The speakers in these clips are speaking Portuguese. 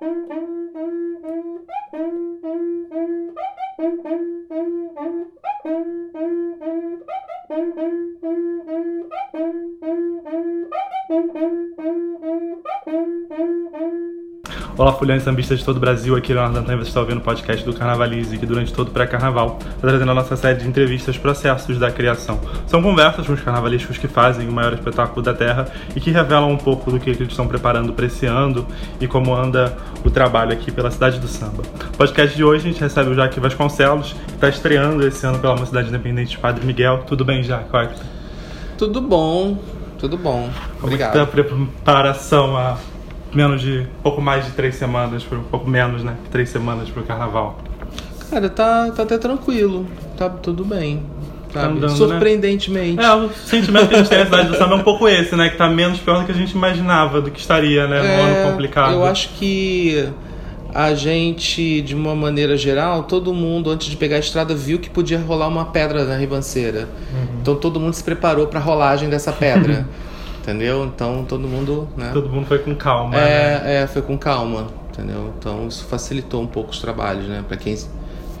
Música Olá, fulhanes sambistas de todo o Brasil, aqui é Leonardo Antônio, você está ouvindo o podcast do Carnavalize, que durante todo o pré-carnaval está trazendo a nossa série de entrevistas Processos da Criação. São conversas com os carnavalescos que fazem o maior espetáculo da Terra e que revelam um pouco do que eles estão preparando para esse ano e como anda o trabalho aqui pela cidade do samba. No podcast de hoje a gente recebe o Jaque Vasconcelos, que está estreando esse ano pela Mocidade Independente de Padre Miguel. Tudo bem, Jaque? É Tudo bom, tudo bom. Como Obrigado. está a preparação a menos de pouco mais de três semanas, um pouco menos, né? Três semanas pro carnaval. Cara, tá, tá até tranquilo. Tá tudo bem. Tá andando, Surpreendentemente. É, o sentimento que a gente tem na cidade do samba é um pouco esse, né? Que tá menos pior do que a gente imaginava, do que estaria, né? É, ano complicado. Eu acho que a gente, de uma maneira geral, todo mundo, antes de pegar a estrada, viu que podia rolar uma pedra na ribanceira. Uhum. Então todo mundo se preparou pra rolagem dessa pedra. entendeu? Então todo mundo, né? Todo mundo foi com calma, né? É, é, foi com calma, entendeu? Então isso facilitou um pouco os trabalhos, né? Pra quem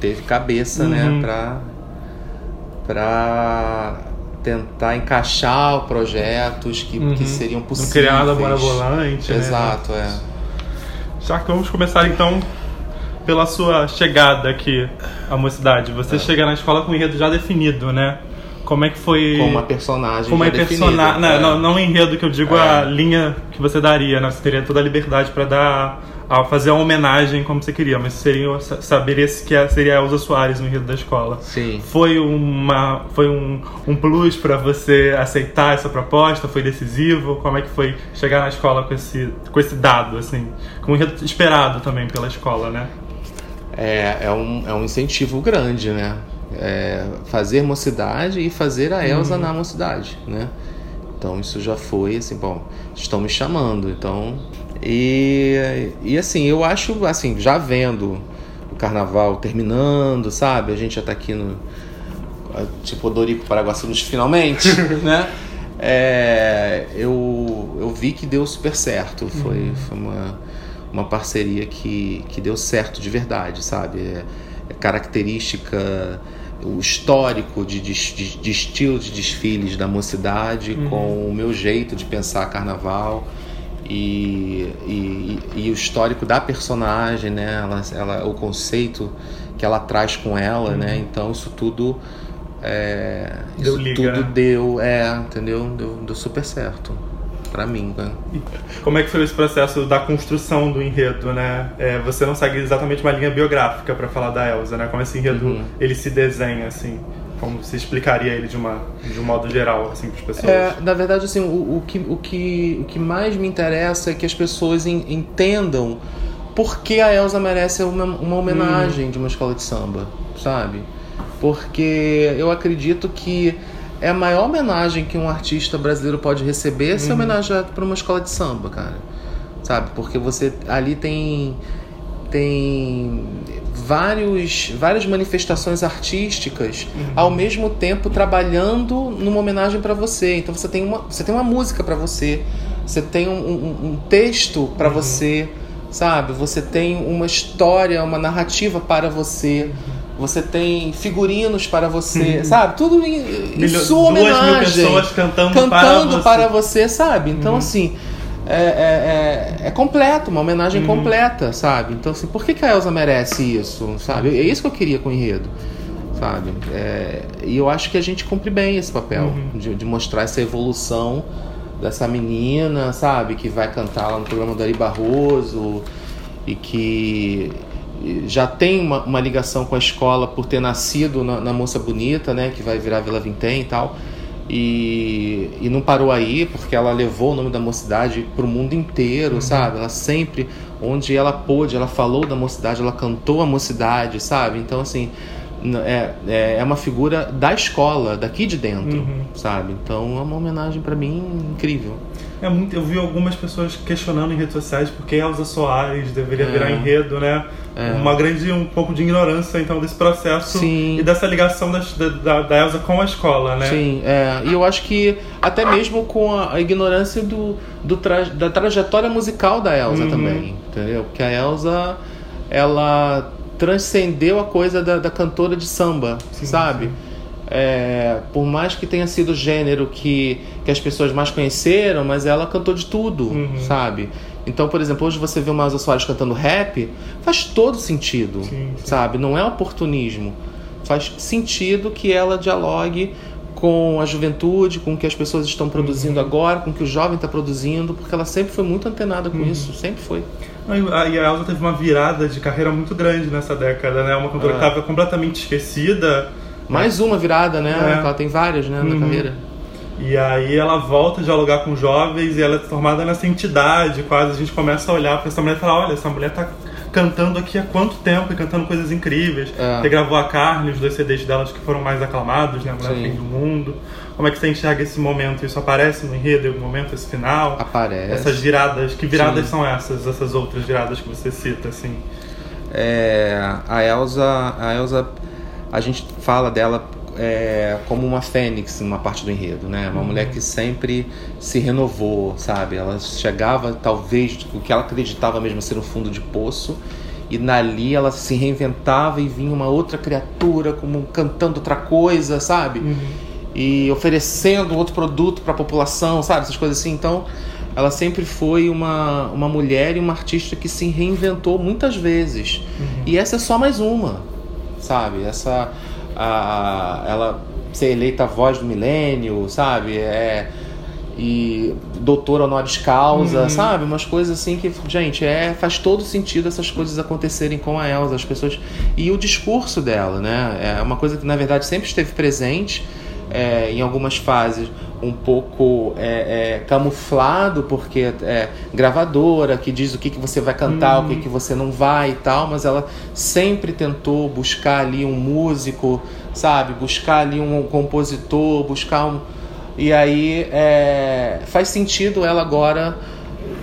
teve cabeça, Uhum. né? Pra, pra tentar encaixar projetos que, Uhum. que seriam Não possíveis. criar nada mirabolante, né? Exato, é. Já que vamos começar então pela sua chegada aqui à mocidade. Você É. chega na escola com o enredo já definido, né? Como é que foi. Com uma personagem Como é personagem. Não, não, o enredo que eu digo, É. a linha que você daria, né? Você teria toda a liberdade pra dar. A fazer a homenagem como você queria, mas seria sa- saber esse que é- seria a Elza Soares no enredo da escola. Sim. Foi uma foi um, um plus pra você aceitar essa proposta? Foi decisivo? Como é que foi chegar na escola com esse com esse dado assim, com um enredo esperado também pela escola, né? É, é, um, é um incentivo grande, né? É fazer mocidade e fazer a Elsa Uhum. na mocidade, né? Então isso já foi assim, bom, estão me chamando, então e, e assim eu acho assim já vendo o carnaval terminando, sabe? A gente já tá aqui no tipo Dorico Paraguaçu nos finalmente, né? É, eu, eu vi que deu super certo. Foi, foi uma, uma parceria que, que deu certo de verdade, sabe? É, é característica, o histórico de, de, de, de estilo de desfiles da mocidade Uhum. com o meu jeito de pensar carnaval. E, e, e o histórico da personagem, né? Ela, ela, o conceito que ela traz com ela, né? Então isso tudo é, Uhum. Deu isso liga, tudo né? deu, é, entendeu? Deu, deu super certo pra mim, né? Como é que foi esse processo da construção do enredo, né? É, você não segue exatamente uma linha biográfica pra falar da Elsa, né? Como esse enredo Uhum. ele se desenha assim? Como você explicaria ele de uma de um modo geral assim para as pessoas? É, na verdade, assim, o, o, que, o, que, o que mais me interessa é que as pessoas en- entendam por que a Elsa merece uma, uma homenagem de uma escola de samba, sabe? Porque eu acredito que é a maior homenagem que um artista brasileiro pode receber ser homenageado por uma escola de samba, cara. Sabe? Porque você ali tem tem vários, várias manifestações artísticas ao mesmo tempo trabalhando numa homenagem para você. Então você tem uma, você tem uma música para você, você tem um, um- um texto para você, sabe? Você tem uma história, uma narrativa para você. Você tem figurinos para você, sabe? Tudo em, em Milho- sua duas mil homenagem. pessoas cantando, cantando para para você. você, sabe? Então, assim, é, é, é, é completo, uma homenagem completa, sabe? Então, assim, por que, que a Elsa merece isso, sabe? É isso que eu queria com o enredo, sabe? É, e eu acho que a gente cumpre bem esse papel, de, de mostrar essa evolução dessa menina, sabe? Que vai cantar lá no programa do Ari Barroso e que já tem uma, uma ligação com a escola por ter nascido na, na Moça Bonita, né? Que vai virar Vila Vintém e tal. E, e não parou aí, porque ela levou o nome da mocidade para o mundo inteiro, sabe? Ela sempre, onde ela pôde, ela falou da mocidade, ela cantou a mocidade, sabe? Então, assim, é, é, é uma figura da escola, daqui de dentro, Uhum. sabe? Então, é uma homenagem para mim incrível. É muito, eu vi algumas pessoas questionando em redes sociais porque Elza Soares deveria É. virar enredo, né? É. Uma grande, um pouco de ignorância, então, desse processo Sim. e dessa ligação das- da, da, Elza com a escola, né? Sim, é. E eu acho que até mesmo com a, ignorância do, do tra- da trajetória musical da Elsa Uhum. também, entendeu? Porque a Elsa, ela transcendeu a coisa da, da cantora de samba, Sim, sabe? sim. É, por mais que tenha sido o gênero que, que as pessoas mais conheceram, mas ela cantou de tudo, Uhum. sabe? Então, por exemplo, hoje você vê uma Elza Soares cantando rap, faz todo sentido, Sim, sim. sabe? Não é oportunismo. Faz sentido que ela dialogue com a juventude, com o que as pessoas estão produzindo agora, com o que o jovem está produzindo, porque ela sempre foi muito antenada com isso, sempre foi. E a e a Elza teve uma virada de carreira muito grande nessa década, né? Uma cantora É. que estava completamente esquecida. Mais uma virada, né? É. Ela tem várias, né, na Uhum. carreira. E aí ela volta a dialogar com jovens e ela é formada nessa entidade, quase a gente começa a olhar para essa mulher e falar, olha, essa mulher tá cantando aqui há quanto tempo e cantando coisas incríveis. É. Você gravou a Carne, os dois CDs delas que foram mais aclamados, né? Mulher. Fim do Mundo. Como é que você enxerga esse momento? Isso aparece no enredo em algum momento, esse final? Aparece. Essas viradas, que viradas Sim. são essas, essas outras viradas que você cita, assim? É, a Elsa, a Elsa, a gente fala dela é, como uma fênix numa parte do enredo, né? Uma mulher que sempre se renovou, sabe? Ela chegava, talvez, o que ela acreditava mesmo ser um fundo de poço, e dali ela se reinventava e vinha uma outra criatura, como cantando outra coisa, sabe? e oferecendo outro produto para a população, sabe? Essas coisas assim. Então, ela sempre foi uma, uma mulher e uma artista que se reinventou muitas vezes. E essa é só mais uma, sabe? Essa. A, ela ser eleita a voz do milênio, sabe? É, e doutora honoris causa, Uhum. sabe? Umas coisas assim que, gente, é, faz todo sentido essas coisas acontecerem com a Elsa, as pessoas. E o discurso dela, né? É uma coisa que na verdade sempre esteve presente é, em algumas fases um pouco é, é, camuflado, porque é gravadora que diz o que, que você vai cantar, o que, que você não vai e tal, mas ela sempre tentou buscar ali um músico, sabe? Buscar ali um compositor, buscar um. E aí é, faz sentido ela agora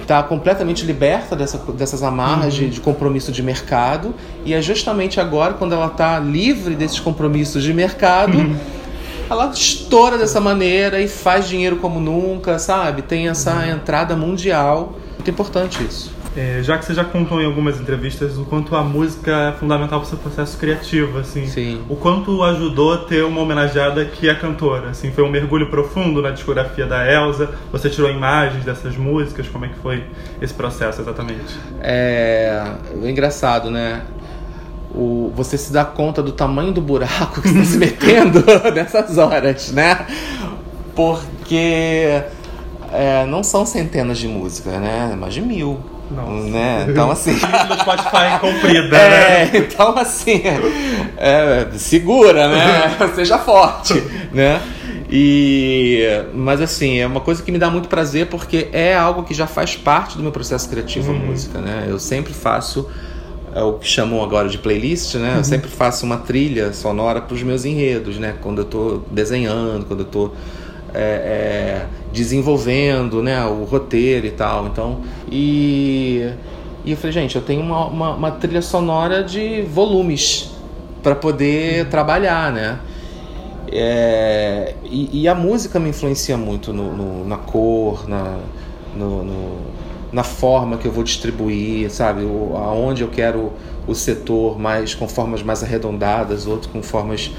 estar completamente liberta dessa, dessas amarras de, de compromisso de mercado. E é justamente agora, quando ela está livre desses compromissos de mercado, ela estoura dessa maneira e faz dinheiro como nunca, sabe? Tem essa entrada mundial. Muito importante isso. É, já que você já contou em algumas entrevistas o quanto a música é fundamental para o seu processo criativo, assim. Sim. O quanto ajudou a ter uma homenageada que é cantora, assim. Foi um mergulho profundo na discografia da Elsa. Você tirou imagens dessas músicas. Como é que foi esse processo exatamente? É, é engraçado, né? O, você se dá conta do tamanho do buraco que você está se metendo nessas horas, né? Porque é, não são centenas de músicas, né? Mais de mil. Nossa. Né? Então, assim. Do Spotify comprida, né? É, então assim, é, segura, né? Seja forte, né? E, mas assim, é uma coisa que me dá muito prazer porque é algo que já faz parte do meu processo criativo a música, né? Eu sempre faço é o que chamam agora de playlist, né? Eu sempre faço uma trilha sonora para os meus enredos, né? Quando eu tô desenhando, quando eu tô é, é, desenvolvendo, né? O roteiro e tal. Então, e, e eu falei, gente, eu tenho uma, uma, uma trilha sonora de volumes para poder trabalhar, né? É, e, e a música me influencia muito no, no- na cor, na, no- no- na forma que eu vou distribuir, sabe? O, aonde eu quero o setor mais com formas mais arredondadas, outro com formas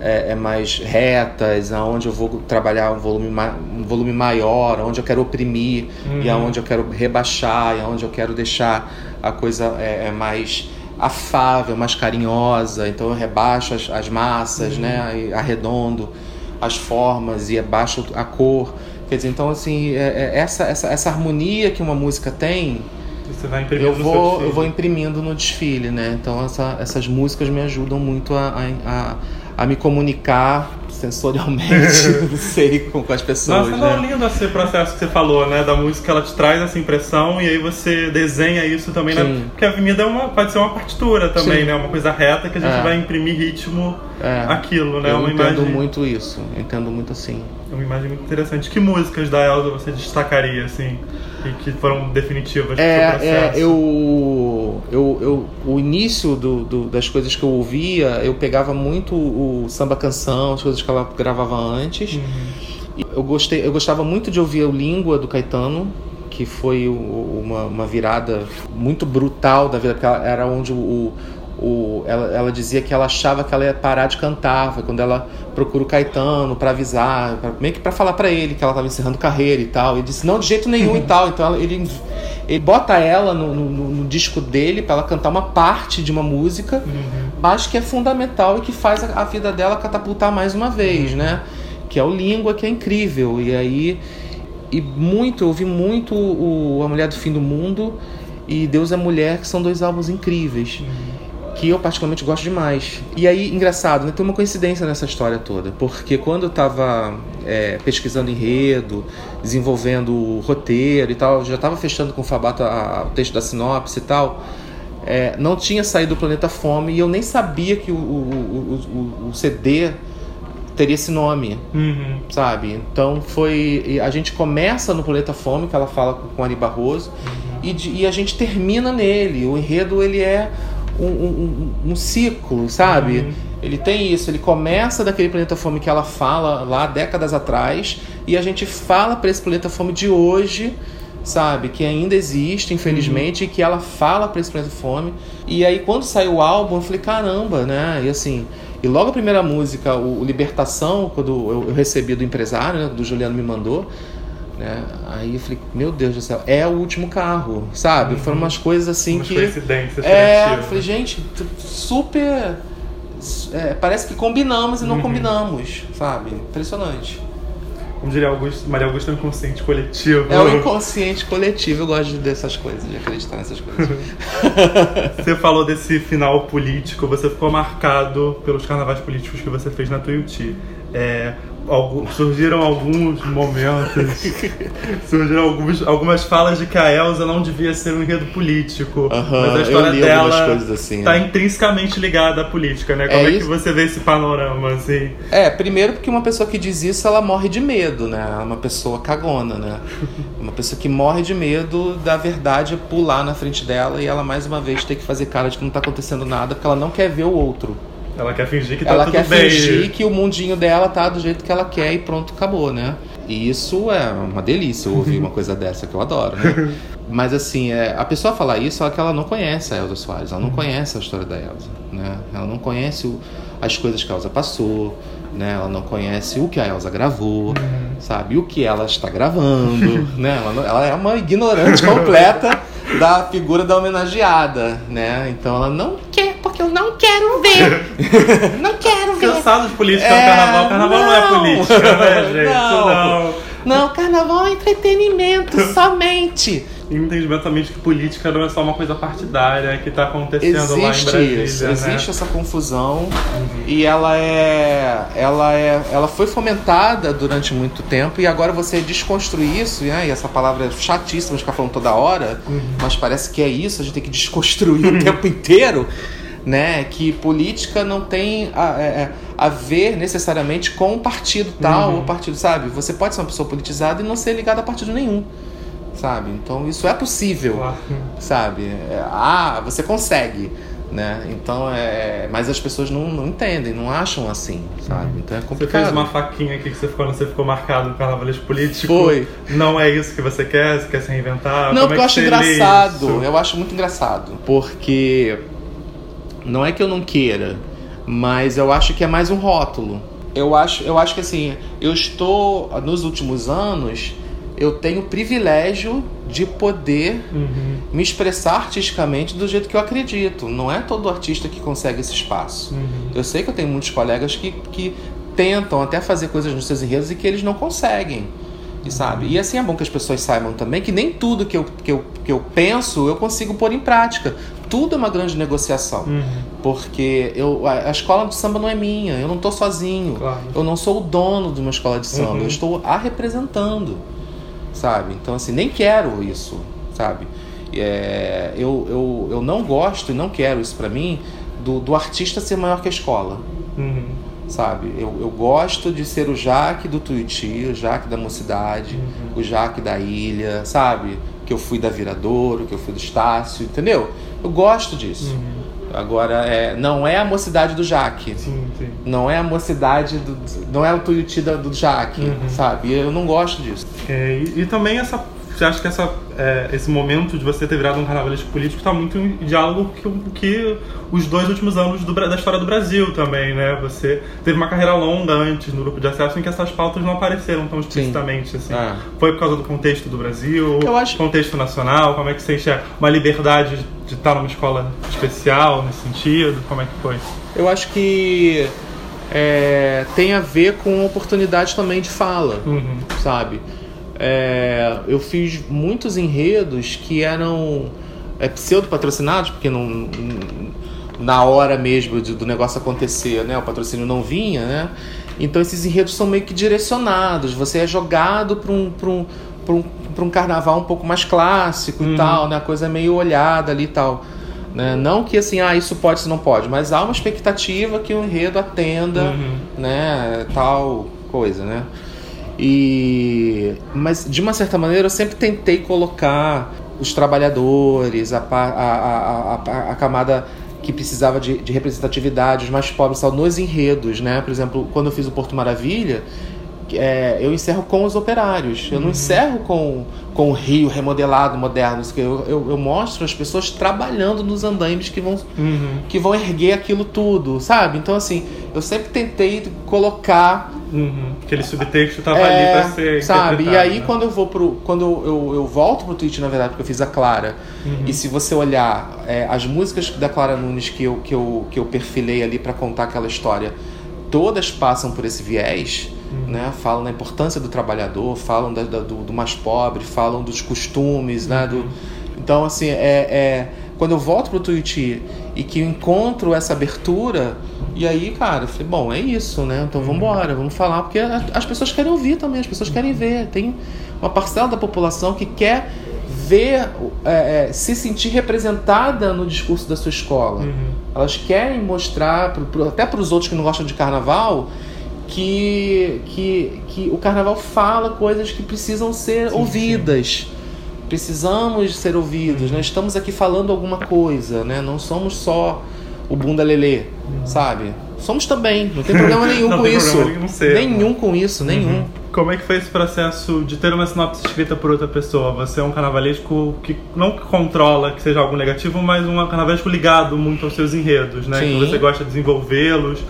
é, é, mais retas, aonde eu vou trabalhar um volume, um volume maior, aonde eu quero oprimir e aonde eu quero rebaixar, e aonde eu quero deixar a coisa é, é mais afável, mais carinhosa. Então eu rebaixo as, as massas, né? E arredondo as formas e abaixo a cor. Quer dizer, então assim, é- é essa, essa, essa harmonia que uma música tem, Você vai imprimir eu vou, eu vou imprimindo no desfile, né? Então essa, essas músicas me ajudam muito a, a, a me comunicar sensorialmente, não sei, com, com as pessoas. Nossa, né? não, lindo esse processo que você falou, né? Da música, ela te traz essa impressão e aí você desenha isso também, né? Porque a avenida é uma, pode ser uma partitura também, Sim. né? Uma coisa reta que a gente É. vai imprimir ritmo É. aquilo, né? Eu uma entendo imagem, muito isso, eu entendo muito assim. é uma imagem muito interessante. Que músicas da Elza você destacaria, assim, e que foram definitivas pro seu É, processo? é eu, eu, eu, o início do, do- das coisas que eu ouvia, eu pegava muito o samba canção, as coisas que ela gravava antes. Uhum. Eu, gostei, eu gostava muito de ouvir o Língua do Caetano, que foi uma, uma virada muito brutal da vida, porque ela- era onde o- o- ela, ela dizia que ela achava que ela ia parar de cantar, foi quando ela procura o Caetano pra avisar, pra- meio que pra falar pra ele que ela tava encerrando carreira e tal. Ele disse, não, de jeito nenhum e tal. Então ela- ele, ele bota ela no, no- no- disco dele pra ela cantar uma parte de uma música Uhum. mas que é fundamental e que faz a, a vida dela catapultar mais uma vez, né? Que é o Língua, que é incrível. E aí. E muito, eu ouvi muito o A Mulher do Fim do Mundo e Deus é Mulher, que são dois álbuns incríveis. Que eu particularmente gosto demais. E aí, engraçado, né? Tem uma coincidência nessa história toda. Porque quando eu tava é, pesquisando enredo, desenvolvendo o roteiro e tal, já tava fechando com o Fabato a- a- o texto da sinopse e tal. É, não tinha saído do Planeta Fome e eu nem sabia que o, o, o, o- CD teria esse nome, Uhum. sabe? Então foi. e A gente começa no Planeta Fome, que ela fala com, com Ari Barroso, e, de- e a gente termina nele. O enredo ele é um, um, ciclo, sabe? Uhum. Ele tem isso, ele começa daquele Planeta Fome que ela fala lá décadas atrás, e a gente fala para esse Planeta Fome de hoje sabe? Que ainda existe, infelizmente, e que ela fala pra esse planeta fome. E aí, quando saiu o álbum, eu falei, caramba, né? E assim. E logo a primeira música, o, Libertação, quando eu, eu recebi do empresário, né, do Juliano me mandou, né? Aí eu falei, meu Deus do céu, é o último carro, sabe? Foram umas coisas assim Umas que. coincidências É, eu falei, gente, t- super. é, parece que combinamos e não Uhum. combinamos, sabe? Impressionante. Como diria Augusto, Maria Augusta é um inconsciente coletivo. É o inconsciente coletivo, eu gosto dessas coisas, de acreditar nessas coisas. Você falou desse final político, você ficou marcado pelos carnavais políticos que você fez na Tuiuti. É, algu- surgiram alguns momentos, surgiram alguns, algumas falas de que a Elsa não devia ser um enredo político, mas a história dela assim, tá né? intrinsecamente ligada à política, né? Como é, É que você vê esse panorama, assim? É, primeiro porque uma pessoa que diz isso, ela morre de medo, né? Ela é uma pessoa cagona, né? Uma pessoa que morre de medo da verdade pular na frente dela e ela mais uma vez ter que fazer cara de que não tá acontecendo nada porque ela não quer ver o outro. Ela quer fingir que tá ela tudo quer bem. fingir que o mundinho dela tá do jeito que ela quer e pronto, acabou, né? E isso é uma delícia ouvir uma coisa dessa que eu adoro, né? Mas assim, é, a pessoa falar isso é que ela não conhece a Elza Soares, ela não conhece a história da Elza, né? Ela não conhece o- as coisas que a Elza passou, né? Ela não conhece o que a Elza gravou, sabe? O que ela está gravando, né? Ela, não- ela é uma ignorante completa da figura da homenageada, né? Então ela não quer, porque eu não quero ver. não quero ver. Cansado de política É, no carnaval. Carnaval não, é não. política, né, gente? Não. não. Não, carnaval é entretenimento somente. Entendimento também de que política não é só uma coisa partidária que está acontecendo lá em Existe Brasília, isso, né? existe essa confusão e ela é, ela é, ela foi fomentada durante muito tempo e agora você desconstruir isso, né? E essa palavra é chatíssima de ficar falando toda hora, mas parece que é isso, a gente tem que desconstruir o tempo inteiro, né? Que política não tem a, é, a ver necessariamente com um partido tal Uhum. ou partido, sabe? Você pode ser uma pessoa politizada e não ser ligada a partido nenhum. Sabe? Então isso é possível Claro. sabe? É, ah, você consegue, né? Então é, mas as pessoas não, não entendem, não acham assim, sabe? Então é Você complicado. fez uma faquinha aqui que você ficou, você ficou marcado no carnavalesco político. Foi. Não é isso que você quer? Você quer se reinventar? Não, Como porque é eu acho você engraçado. Eu acho muito engraçado, porque não é que eu não queira, mas eu acho que é mais um rótulo. Eu acho, eu acho que assim, eu estou nos últimos anos, eu tenho o privilégio de poder Uhum, me expressar artisticamente do jeito que eu acredito. Não é todo artista que consegue esse espaço. uhum. Eu sei que eu tenho muitos colegas que, que tentam até fazer coisas nos seus enredos e que eles não conseguem. E sabe? E assim é bom que as pessoas saibam também que nem tudo que eu, que eu, que eu penso eu consigo pôr em prática. Tudo é uma grande negociação. Uhum. Porque eu, a, a escola de samba não é minha, eu não estou sozinho. Claro. Eu não sou o dono de uma escola de samba, Uhum. eu estou a representando. Sabe? Então, assim, nem quero isso, sabe? É, eu, eu, eu não gosto e não quero isso pra mim do, do artista ser maior que a escola Uhum. Sabe? Eu, eu gosto de ser o Jaque do Tuiuti, o Jaque da Mocidade, Uhum. o Jaque da Ilha, sabe? Que eu fui da Viradouro, que eu fui do Estácio, entendeu? Eu gosto disso. Uhum. Agora, é, não é a mocidade do Jaque. Sim, sim. Não é a mocidade do. Não é o Tuiuti da- do Jaque, Uhum. sabe? Eu não gosto disso. É, e, e também essa. Você acha que essa, é, esse momento de você ter virado um carnavalesco político está muito em diálogo com o que os dois últimos anos do da história do Brasil também, né? Você teve uma carreira longa antes no grupo de acesso em que essas pautas não apareceram tão explicitamente assim. Ah. Foi por causa do contexto do Brasil, Eu acho- contexto nacional, como é que você enxerga uma liberdade de estar numa escola especial nesse sentido? Como é que foi? Eu acho que é, tem a ver com oportunidade também de fala. Uhum. sabe? É, eu fiz muitos enredos que eram é, pseudo-patrocinados, porque não, na hora mesmo de- do negócio acontecer, né? O patrocínio não vinha, né? Então esses enredos são meio que direcionados. Você é jogado para um, pra um, pra um, pra um carnaval um pouco mais clássico Uhum. e tal, né? A coisa meio olhada ali e tal. Né? Não que assim, ah, isso pode, isso não pode, mas há uma expectativa que o enredo atenda Uhum. né, tal coisa, né? E mas de uma certa maneira eu sempre tentei colocar os trabalhadores, a, a, a, a camada que precisava de, de representatividade, os mais pobres, tal, nos enredos, né? Por exemplo, quando eu fiz o Porto Maravilha, é, eu encerro com os operários. Eu não encerro com, com o Rio remodelado, moderno. Eu, eu, eu mostro as pessoas trabalhando nos andaimes que vão Uhum. que vão erguer aquilo tudo, sabe? Então, assim, eu sempre tentei colocar. Uhum. Aquele subtexto estava é, ali para ser sabe? E aí, né? quando eu vou pro. Quando eu, eu, eu volto pro Twitch, na verdade, porque eu fiz a Clara. Uhum. E se você olhar é, as músicas da Clara Nunes que eu, que eu, que eu perfilei ali para contar aquela história, todas passam por esse viés. Uhum. Né? Falam da importância do trabalhador, falam da- da- do, do mais pobre, falam dos costumes, né? Uhum. Do, então, assim, é, é- quando eu volto pro Tuiuti e que eu encontro essa abertura, e aí, cara, eu falei, bom, é isso, né? Então vamos embora, vamos falar, porque as pessoas querem ouvir também, as pessoas querem ver. Tem uma parcela da população que quer ver, é, é, se sentir representada no discurso da sua escola. Uhum. Elas querem mostrar, pro- pro- até para os outros que não gostam de carnaval, que, que, que o carnaval fala coisas que precisam ser Sim, ouvidas. Precisamos ser ouvidos, né? Estamos aqui falando alguma coisa, né? Não somos só o bunda lelê, sabe? Somos também, não tem problema nenhum Não com isso. nenhum ser, nenhum com isso, nenhum. Uhum. Como é que foi esse processo de ter uma sinopse escrita por outra pessoa? Você é um carnavalesco que não controla que seja algo negativo, mas um carnavalesco ligado muito aos seus enredos, né? Sim. Que você gosta de desenvolvê-los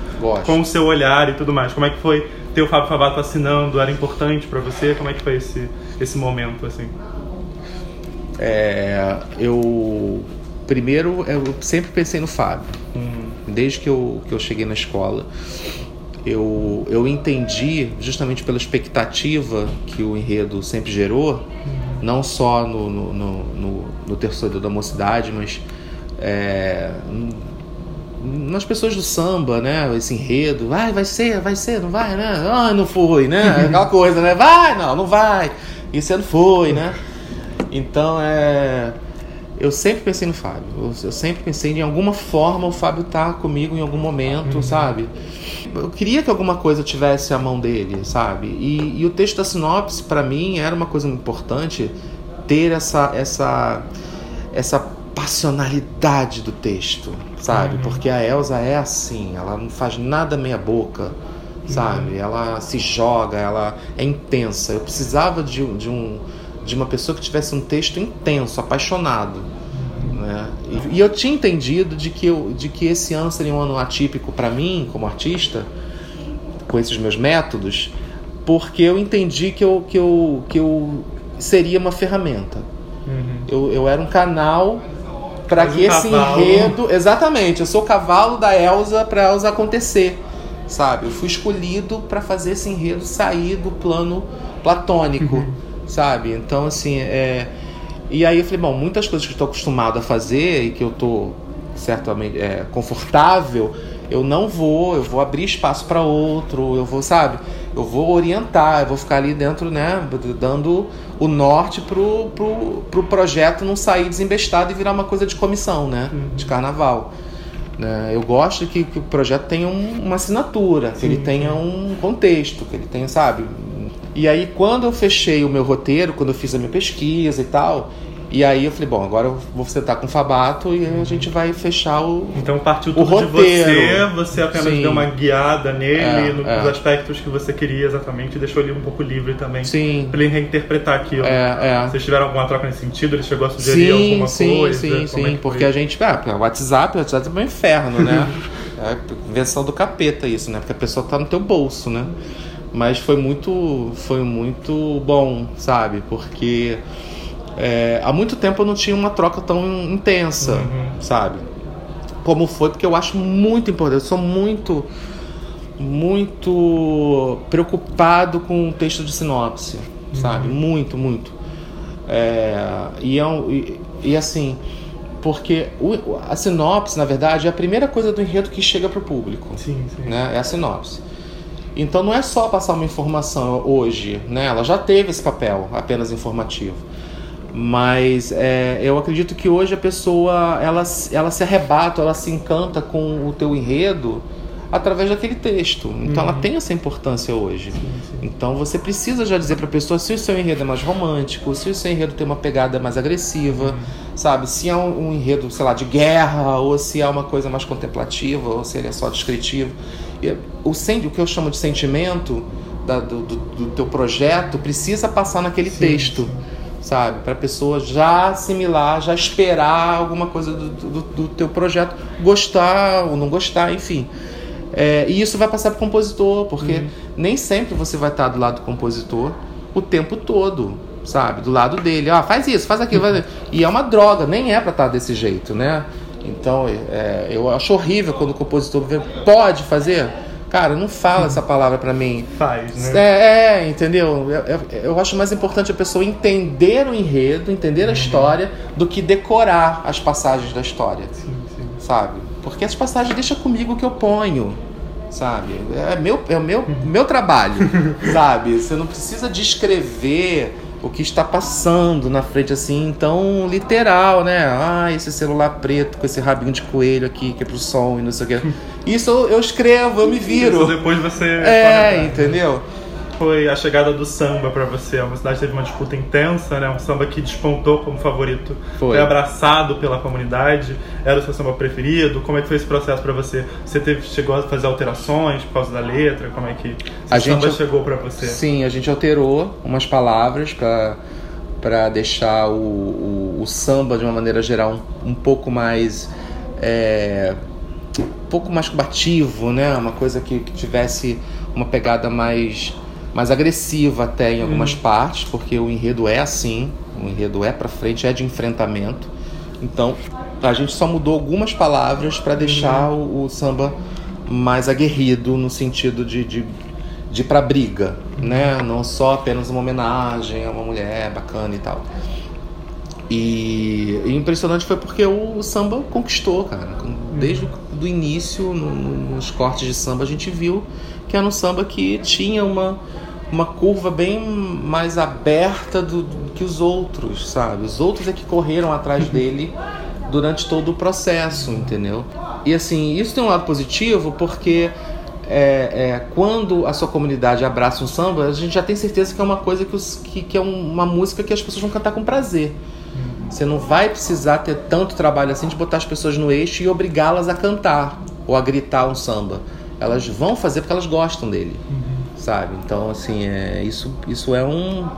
com o seu olhar e tudo mais. Como é que foi ter o Fábio Favato assinando? Era importante pra você? Como é que foi esse, esse momento, assim? É, eu primeiro eu sempre pensei no Fábio. Uhum. Desde que eu, que eu cheguei na escola, eu, eu entendi, justamente pela expectativa que o enredo sempre gerou, não só no, no, no, no, terceiro da mocidade, mas é, nas pessoas do samba, né? Esse enredo, vai, vai ser, vai ser, não vai, né? Ah, não foi, né? Aquela coisa, né? Vai, não, não vai. Isso não foi, né? Então é. Eu sempre pensei no Fábio. Eu, sempre pensei em alguma forma o Fábio tá comigo em algum momento, sabe? Eu queria que alguma coisa tivesse a mão dele, sabe? E, e o texto da sinopse, para mim, era uma coisa importante ter essa essa essa passionalidade do texto, sabe? Uhum. Porque a Elsa é assim, ela não faz nada meia boca, sabe? Ela se joga, ela é intensa. Eu precisava de, um- de um de uma pessoa que tivesse um texto intenso, apaixonado. Né? E, e eu tinha entendido de que, eu, de que esse ano seria um ano atípico para mim, como artista, com esses meus métodos, porque eu entendi que eu, que eu, que eu seria uma ferramenta. Uhum. Eu, eu era um canal para que um esse cavalo. enredo. Exatamente, eu sou o cavalo da Elsa para Elsa acontecer. Sabe? Eu fui escolhido para fazer esse enredo sair do plano platônico, uhum. Sabe? Então, assim, é. E aí eu falei, bom, muitas coisas que eu estou acostumado a fazer e que eu estou certamente é, confortável, eu não vou, eu vou abrir espaço para outro, eu vou, sabe? Eu vou orientar, eu vou ficar ali dentro, né, dando o norte pro, pro, pro projeto não sair desembestado e virar uma coisa de comissão, né, uhum. de carnaval. Né? Eu gosto que, que o projeto tenha um, uma assinatura, que ele tenha um contexto, que ele tenha, sabe? E aí, quando eu fechei o meu roteiro, quando eu fiz a minha pesquisa e tal, e aí eu falei, bom, agora eu vou sentar com o Fabato e a gente vai fechar o Então partiu tudo o roteiro. de você, você apenas Sim. deu uma guiada nele é, nos é. aspectos que você queria exatamente e deixou ele um pouco livre também. Sim. Pra ele reinterpretar aquilo. É, é. Vocês tiveram alguma troca nesse sentido? Ele chegou a sugerir sim, alguma sim, coisa? Sim, sim, sim. É porque a gente. Ah, o WhatsApp, o WhatsApp é um inferno, né? é invenção do capeta isso, né? Porque a pessoa tá no teu bolso, né? Mas foi muito. Foi muito bom, sabe? Porque é, há muito tempo eu não tinha uma troca tão intensa, uhum. sabe? Como foi, porque eu acho muito importante. Eu sou muito, muito preocupado com o texto de sinopse, uhum. sabe? Muito, muito. É, e, é e, e, assim, porque o, a sinopse, na verdade, é a primeira coisa do enredo que chega para o público. Sim, sim. Né? É a sinopse. Então não é só passar uma informação hoje, né? Ela já teve esse papel apenas informativo. Mas é, eu acredito que hoje a pessoa ela, ela se arrebata, ela se encanta com o teu enredo através daquele texto. Então uhum. ela tem essa importância hoje. Sim, sim. Então você precisa já dizer para a pessoa se o seu enredo é mais romântico, se o seu enredo tem uma pegada mais agressiva, uhum. sabe? Se é um, um, enredo, sei lá, de guerra, ou se é uma coisa mais contemplativa, ou se ele é só descritivo. O, o que eu chamo de sentimento da, do, do, do, teu projeto precisa passar naquele sim, texto sabe? Para a pessoa já assimilar, já esperar alguma coisa do, do, do, teu projeto, gostar ou não gostar, enfim. É, e isso vai passar para o compositor, porque uhum. nem sempre você vai estar do lado do compositor o tempo todo, sabe? Do lado dele. Ah, faz isso, faz aquilo. Faz... E é uma droga, nem é para estar desse jeito, né? Então, é, eu acho horrível quando o compositor pode fazer Cara, não fala essa palavra para mim. Faz, né? É, é entendeu? Eu, eu, eu, acho mais importante a pessoa entender o enredo, entender a uhum. história, do que decorar as passagens da história. Sim, sim. Sabe? Porque as passagens deixa comigo que eu ponho. Sabe? É, meu, é o meu, uhum. meu trabalho. sabe? Você não precisa descrever o que está passando na frente assim, tão literal, né? Ah, esse celular preto com esse rabinho de coelho aqui que é pro som e não sei o que. Isso eu escrevo, eu me viro. Isso depois você. É, entendeu? Foi a chegada do samba para você? A cidade teve uma disputa intensa, né? Um samba que despontou como favorito. Foi. foi abraçado pela comunidade. Era o seu samba preferido? Como é que foi esse processo para você? Você teve, chegou a fazer alterações por causa da letra? Como é que a gente, samba chegou para você? Sim, a gente alterou umas palavras para para deixar o, o, o, samba de uma maneira geral um, um pouco mais é, um pouco mais combativo, né? Uma coisa que, que tivesse uma pegada mais mais agressiva até em algumas hum. partes, porque o enredo é assim, o enredo é para frente, é de enfrentamento. Então, a gente só mudou algumas palavras para deixar uhum. o, o, samba mais aguerrido no sentido de, de, de pra briga, uhum. né? Não só apenas uma homenagem a uma mulher bacana e tal. E, e impressionante foi porque o, o samba conquistou, cara. Desde o início, no, no, nos cortes de samba, a gente viu que era um samba que tinha uma uma curva bem mais aberta do, do, que os outros, sabe? Os outros é que correram atrás dele durante todo o processo, entendeu? E assim, isso tem um lado positivo porque é, é, quando a sua comunidade abraça um samba, a gente já tem certeza que é uma coisa que, os, que, que é uma música que as pessoas vão cantar com prazer. Você não vai precisar ter tanto trabalho assim de botar as pessoas no eixo e obrigá-las a cantar ou a gritar um samba. Elas vão fazer porque elas gostam dele. Uhum sabe? Então, assim, é, isso, isso é um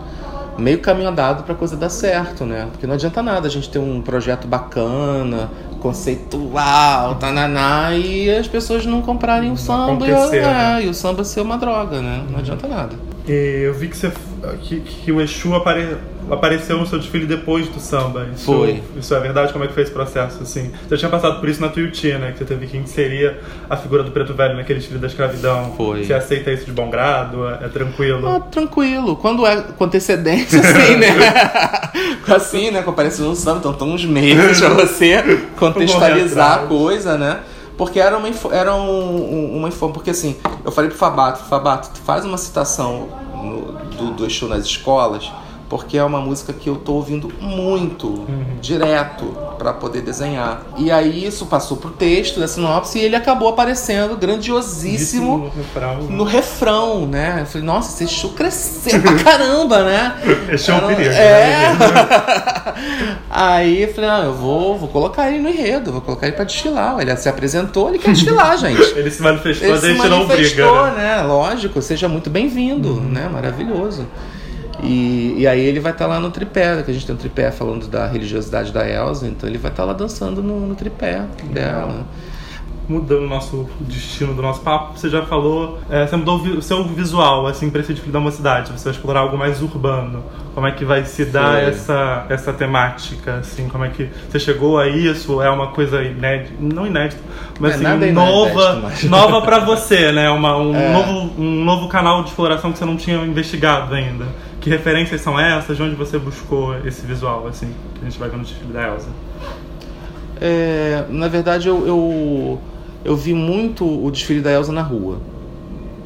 meio caminho andado para coisa dar certo, né? Porque não adianta nada a gente ter um projeto bacana, conceitual, tananá, e as pessoas não comprarem o samba e, é, né? e o samba ser uma droga, né? Não adianta nada. Eu vi que você que, que o Exu apare, apareceu no seu desfile depois do samba. Isso, Foi. Isso é verdade? Como é que foi esse processo, assim? Você tinha passado por isso na Tuiuti, né? Que você teve que inserir a figura do preto velho naquele desfile da escravidão. Foi. Você aceita isso de bom grado? É, é tranquilo? Ah, tranquilo. Quando é com antecedência, assim, né? assim, né? Quando aparece no samba, então estão uns meses pra você contextualizar a coisa, né? Porque era uma, era um, um- uma informa. Porque assim, eu falei pro Fabato, Fabato, tu faz uma citação do, do Exu nas escolas, porque é uma música que eu tô ouvindo muito, direto, pra poder desenhar. E aí isso passou pro texto da sinopse e ele acabou aparecendo grandiosíssimo no refrão. no refrão, né? Eu falei, nossa, esse Exu cresceu pra caramba, né? Esse é um perigo, É. Aí eu falei, ah, eu vou, vou colocar ele no enredo, vou colocar ele pra desfilar. Ele se apresentou, ele quer desfilar, gente. Ele se manifestou, Ele a gente não briga. manifestou, Né? né? Lógico, seja muito bem-vindo, né? Maravilhoso. E, e aí ele vai estar lá no tripé, que a gente tem um tripé falando da religiosidade da Elsa, então ele vai estar lá dançando no, no tripé dela. Mudando o nosso destino do nosso papo, você já falou, é, você mudou o seu visual, assim, pra esse desfile da mocidade. Você vai explorar algo mais urbano. Como é que vai se dar essa, essa temática, assim? Como é que você chegou a isso? É uma coisa inédita, não inédita, mas É, assim, nova, inédito, mas- nova pra você, né? Uma, um, É. novo, um novo canal de exploração que você não tinha investigado ainda. Que referências são essas? De onde você buscou esse visual, assim, que a gente vai ver no desfile da Elsa? É, na verdade, eu, eu, eu vi muito o desfile da Elsa na rua.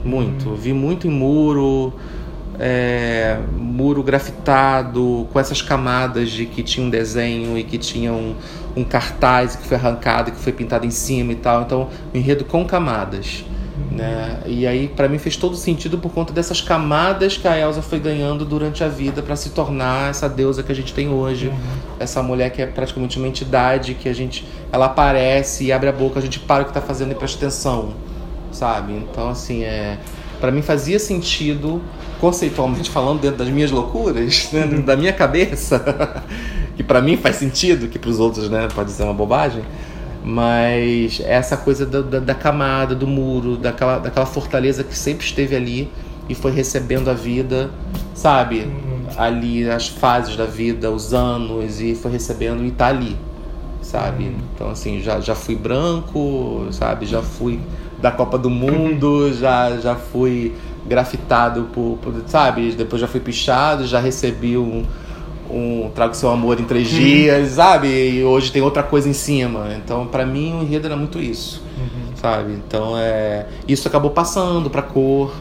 Muito. Eu Vi muito em muro, é, muro grafitado, com essas camadas de que tinha um desenho e que tinha um, um cartaz que foi arrancado e que foi pintado em cima e tal. Então, um enredo com camadas. Né? E aí, pra mim, fez todo sentido por conta dessas camadas que a Elsa foi ganhando durante a vida para se tornar essa deusa que a gente tem hoje. Essa mulher que é praticamente uma entidade que a gente. Ela aparece e abre a boca, a gente para o que tá fazendo e presta atenção. Sabe? Então, assim, é. Pra mim fazia sentido, conceitualmente falando, dentro das minhas loucuras, né? da minha cabeça, que pra mim faz sentido, que pros outros, né, pode ser uma bobagem. Mas essa coisa da, da, da camada, do muro, daquela, daquela fortaleza que sempre esteve ali e foi recebendo a vida, sabe? Ali, as fases da vida, os anos, e foi recebendo e tá ali, sabe? Então, assim, já, já fui branco, sabe? Já fui da Copa do Mundo, já, já fui grafitado por, por, sabe? Depois já fui pichado, já recebi um, um Trago Seu Amor em três dias, sabe? E hoje tem outra coisa em cima. Então, pra mim, o enredo era muito isso, sabe? Então, é... Isso acabou passando pra cor,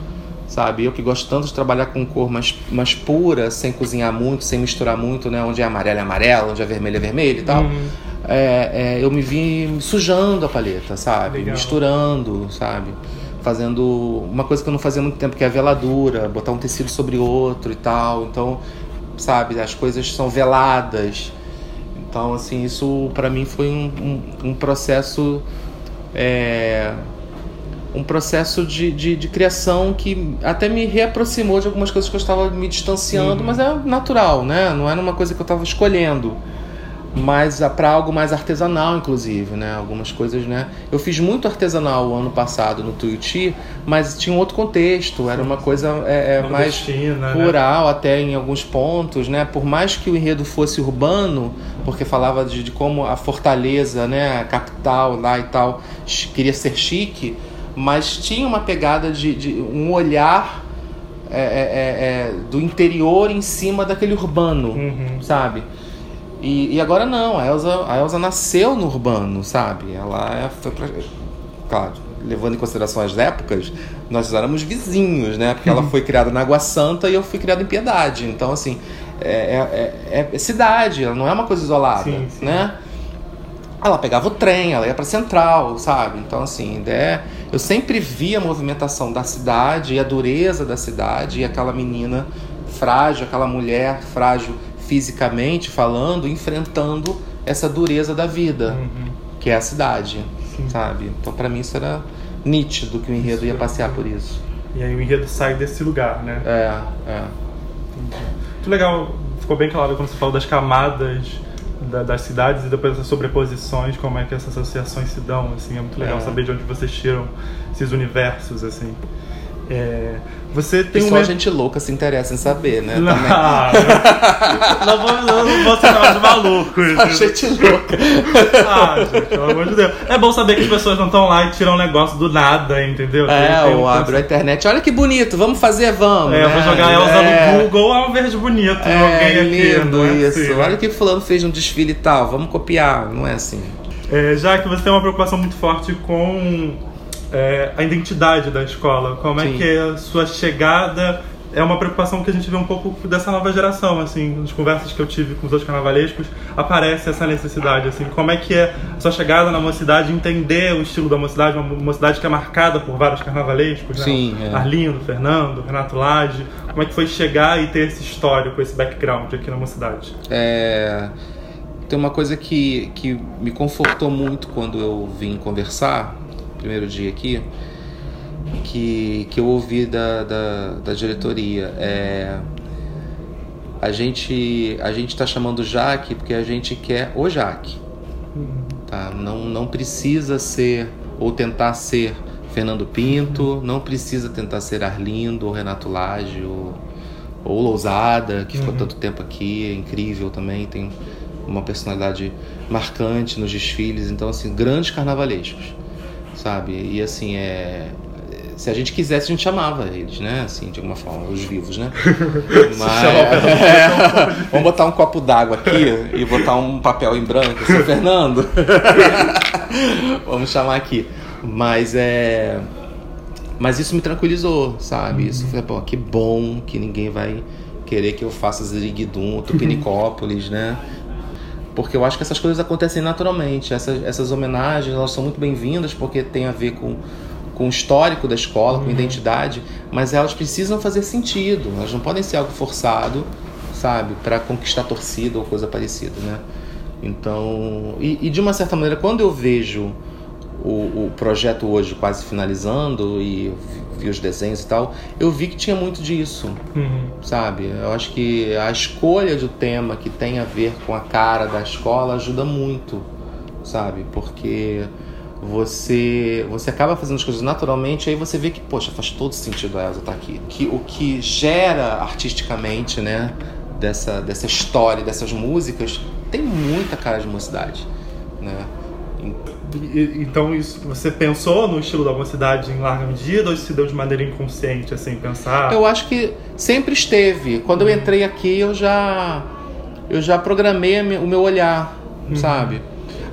sabe? Eu que gosto tanto de trabalhar com cor mais, mais pura, sem cozinhar muito, sem misturar muito, né? Onde é amarelo é amarelo, onde é vermelho é vermelho e tal. Uhum. É, é, eu me vi sujando a paleta, sabe? Legal. Misturando, sabe? Fazendo uma coisa que eu não fazia há muito tempo, que é a veladura, botar um tecido sobre outro e tal. Então, sabe, as coisas são veladas. Então, assim, isso pra mim foi um, um, um processo. é, um processo de, de, de criação que até me reaproximou de algumas coisas que eu estava me distanciando, Uhum. mas é natural, né? Não era uma coisa que eu estava escolhendo. Mas para algo mais artesanal, inclusive, né? Algumas coisas, né? Eu fiz muito artesanal o ano passado no Tuiuti, mas tinha um outro contexto, era uma coisa é, é, mais né? rural até em alguns pontos, né? Por mais que o enredo fosse urbano, porque falava de, de como a fortaleza, né, a capital lá e tal, queria ser chique, mas tinha uma pegada de, de um olhar é, é, é, é, do interior em cima daquele urbano, Uhum. sabe? E, e agora não, a Elsa, a Elsa nasceu no urbano, sabe? Ela é, foi pra, claro, levando em consideração as épocas, nós éramos vizinhos, né? Porque ela foi criada na Água Santa e eu fui criado em Piedade. Então, assim, é, é- é- é cidade, ela não é uma coisa isolada, Sim, sim. né? Ela pegava o trem, ela ia pra central, sabe? Então, assim, é, eu sempre vi a movimentação da cidade e a dureza da cidade e aquela menina frágil, aquela mulher frágil fisicamente falando, enfrentando essa dureza da vida, Uhum. que é a cidade, Sim. sabe? Então, pra mim, isso era nítido que o enredo ia passear por isso. E aí o enredo sai desse lugar, né? É, é. Muito legal, ficou bem claro quando você falou das camadas da- das cidades e depois das sobreposições, como é que essas associações se dão, assim, é muito legal É. saber de onde vocês tiram esses universos, assim. É, você tem e só gente louca se interessa em saber, né? Não, não, vou, não vou ser de maluco. Só gente louca. Ah, gente, pelo amor de Deus. É bom saber que as pessoas não estão lá e tiram um negócio do nada, entendeu? É, ou um abre a internet. Olha que bonito, vamos fazer, vamos. É, né? vou jogar Elza é. no Google, é um verde bonito. É, lindo aqui, é isso. Assim, Olha que fulano fez um desfile e tal, vamos copiar, não é assim. É, já que você tem uma preocupação muito forte com é, a identidade da escola. Como Sim. é que é a sua chegada? É uma preocupação que a gente vê um pouco dessa nova geração, assim, nas conversas que eu tive com os outros carnavalescos, aparece essa necessidade, assim, como é que é a sua chegada na mocidade, entender o estilo da mocidade, uma mocidade que é marcada por vários carnavalescos, né? Sim, é. Arlindo, Fernando, Renato Lage, como é que foi chegar e ter esse histórico, esse background aqui na mocidade? É... Tem uma coisa que, que me confortou muito quando eu vim conversar primeiro dia aqui, que, que eu ouvi da, da, da diretoria. É, a gente a gente está chamando Jaque porque a gente quer o Jaque. Tá? Não, não precisa ser ou tentar ser Fernando Pinto, não precisa tentar ser Arlindo ou Renato Lage ou, ou Lousada, que ficou uhum. tanto tempo aqui, é incrível também, tem uma personalidade marcante nos desfiles, então assim, grandes carnavalescos sabe? E assim, é. Se a gente quisesse, a gente chamava eles, né? Assim, de alguma forma, os vivos, né? Mas. É... Vamos botar um copo d'água aqui e botar um papel em branco, seu Fernando. Vamos chamar aqui. Mas é. Mas isso me tranquilizou, sabe? Isso foi, pô, que bom que ninguém vai querer que eu faça Ziriguidum, Tupinicópolis, né? Porque eu acho que essas coisas acontecem naturalmente. Essas, essas homenagens elas são muito bem-vindas porque tem a ver com, com o histórico da escola, uhum. com a identidade, mas elas precisam fazer sentido. Elas não podem ser algo forçado, sabe, para conquistar torcida ou coisa parecida, né? Então, e, e de uma certa maneira, quando eu vejo o, o projeto hoje quase finalizando e vi os desenhos e tal, eu vi que tinha muito disso, uhum. sabe? Eu acho que a escolha do tema que tem a ver com a cara da escola ajuda muito, sabe? Porque você você acaba fazendo as coisas naturalmente, aí você vê que, poxa, faz todo sentido a Elsa estar tá aqui. Que, o que gera artisticamente, né, dessa, dessa história, dessas músicas, tem muita cara de mocidade, né? Então isso, você pensou no estilo da mocidade em larga medida ou isso se deu de maneira inconsciente, assim, pensar? Eu acho que sempre esteve. Quando eu entrei aqui, eu já eu já programei o meu olhar, uhum. sabe?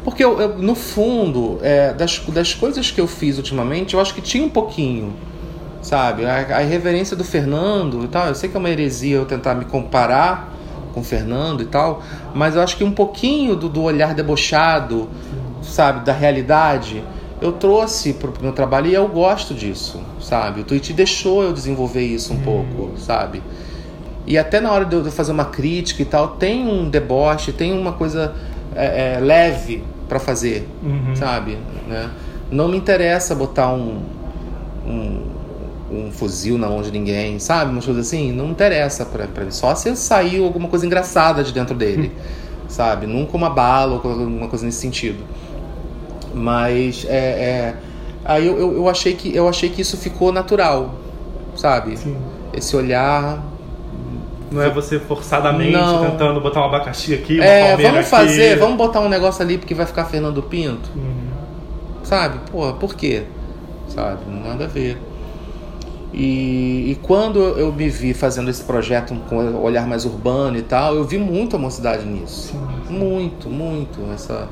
Porque eu, eu, no fundo, é, das, das coisas que eu fiz ultimamente, eu acho que tinha um pouquinho, sabe? A, a irreverência do Fernando e tal. Eu sei que é uma heresia eu tentar me comparar com o Fernando e tal, mas eu acho que um pouquinho do, do olhar debochado, sabe, da realidade, eu trouxe pro meu trabalho e eu gosto disso, sabe? O Twitch deixou eu desenvolver isso um hum. pouco, sabe? E até na hora de eu fazer uma crítica e tal, tem um deboche, tem uma coisa é, é, leve para fazer, uhum. sabe? Né? Não me interessa botar um, um, um, fuzil na mão de ninguém, sabe? Uma coisa assim, não interessa pra, pra mim. Só se sair alguma coisa engraçada de dentro dele, sabe? Nunca uma bala ou alguma coisa nesse sentido. Mas é, é aí eu, eu, eu, achei que, eu achei que isso ficou natural, sabe? Sim. Esse olhar. Não é você forçadamente não. tentando botar um abacaxi aqui, uma É, vamos fazer, aqui. vamos botar um negócio ali porque vai ficar Fernando Pinto. Uhum. Sabe? Pô, por quê? Sabe? Nada a ver. E, e, quando eu me vi fazendo esse projeto com um olhar mais urbano e tal, eu vi muito a mocidade nisso. Sim, sim. Muito, muito. Essa,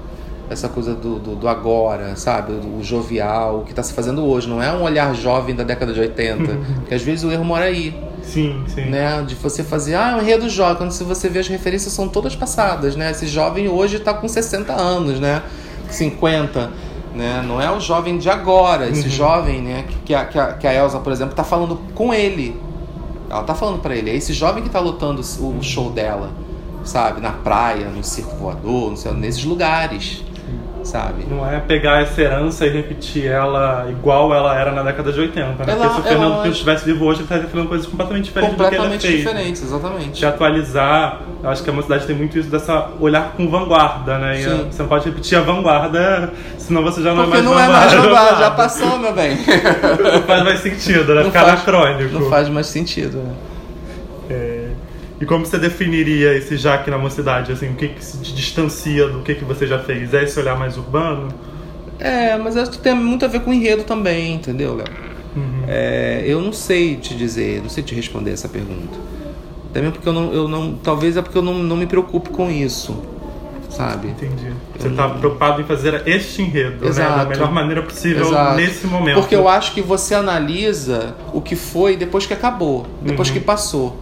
essa coisa do, do, do agora, sabe? O, jovial, o que está se fazendo hoje. Não é um olhar jovem da década de 80. porque às vezes o erro mora aí. Sim, sim. Né? De você fazer, ah, é um enredo jovem. Quando você vê as referências são todas passadas, né? Esse jovem hoje está com 60 anos, né? 50. Né? Não é o jovem de agora, esse uhum. jovem, né? Que a, que, a, que a Elsa, por exemplo, está falando com ele. Ela está falando para ele. É esse jovem que está lutando o show dela, sabe? Na praia, no circo voador, sei, nesses lugares sabe? Não é pegar essa herança e repetir ela igual ela era na década de 80, né? Ela- Porque se o Fernando ela- Pinto estivesse vivo hoje, ele estaria falando coisas completamente diferentes do que ele Completamente fez. diferentes, exatamente. De atualizar, eu acho que a mocidade tem muito isso dessa olhar com vanguarda, né? E Sim. você não pode repetir a vanguarda, senão você já não Porque é mais não é mais vanguarda. vanguarda, já passou, meu bem. Não faz mais sentido, né? Não Ficar faz- anacrônico. Não faz mais sentido, né? E como você definiria esse Jaque na mocidade? Assim, o que, que se distancia do que, que você já fez? É esse olhar mais urbano? É, mas acho que tem muito a ver com enredo também, entendeu, Léo? É, eu não sei te dizer, não sei te responder essa pergunta. Também porque eu não, eu não talvez é porque eu não, não me preocupo com isso, sabe? Entendi. Você está preocupado em fazer este enredo, né? Da Exato. melhor maneira possível Exato. nesse momento. Porque eu acho que você analisa o que foi depois que acabou, depois Uhum. que passou,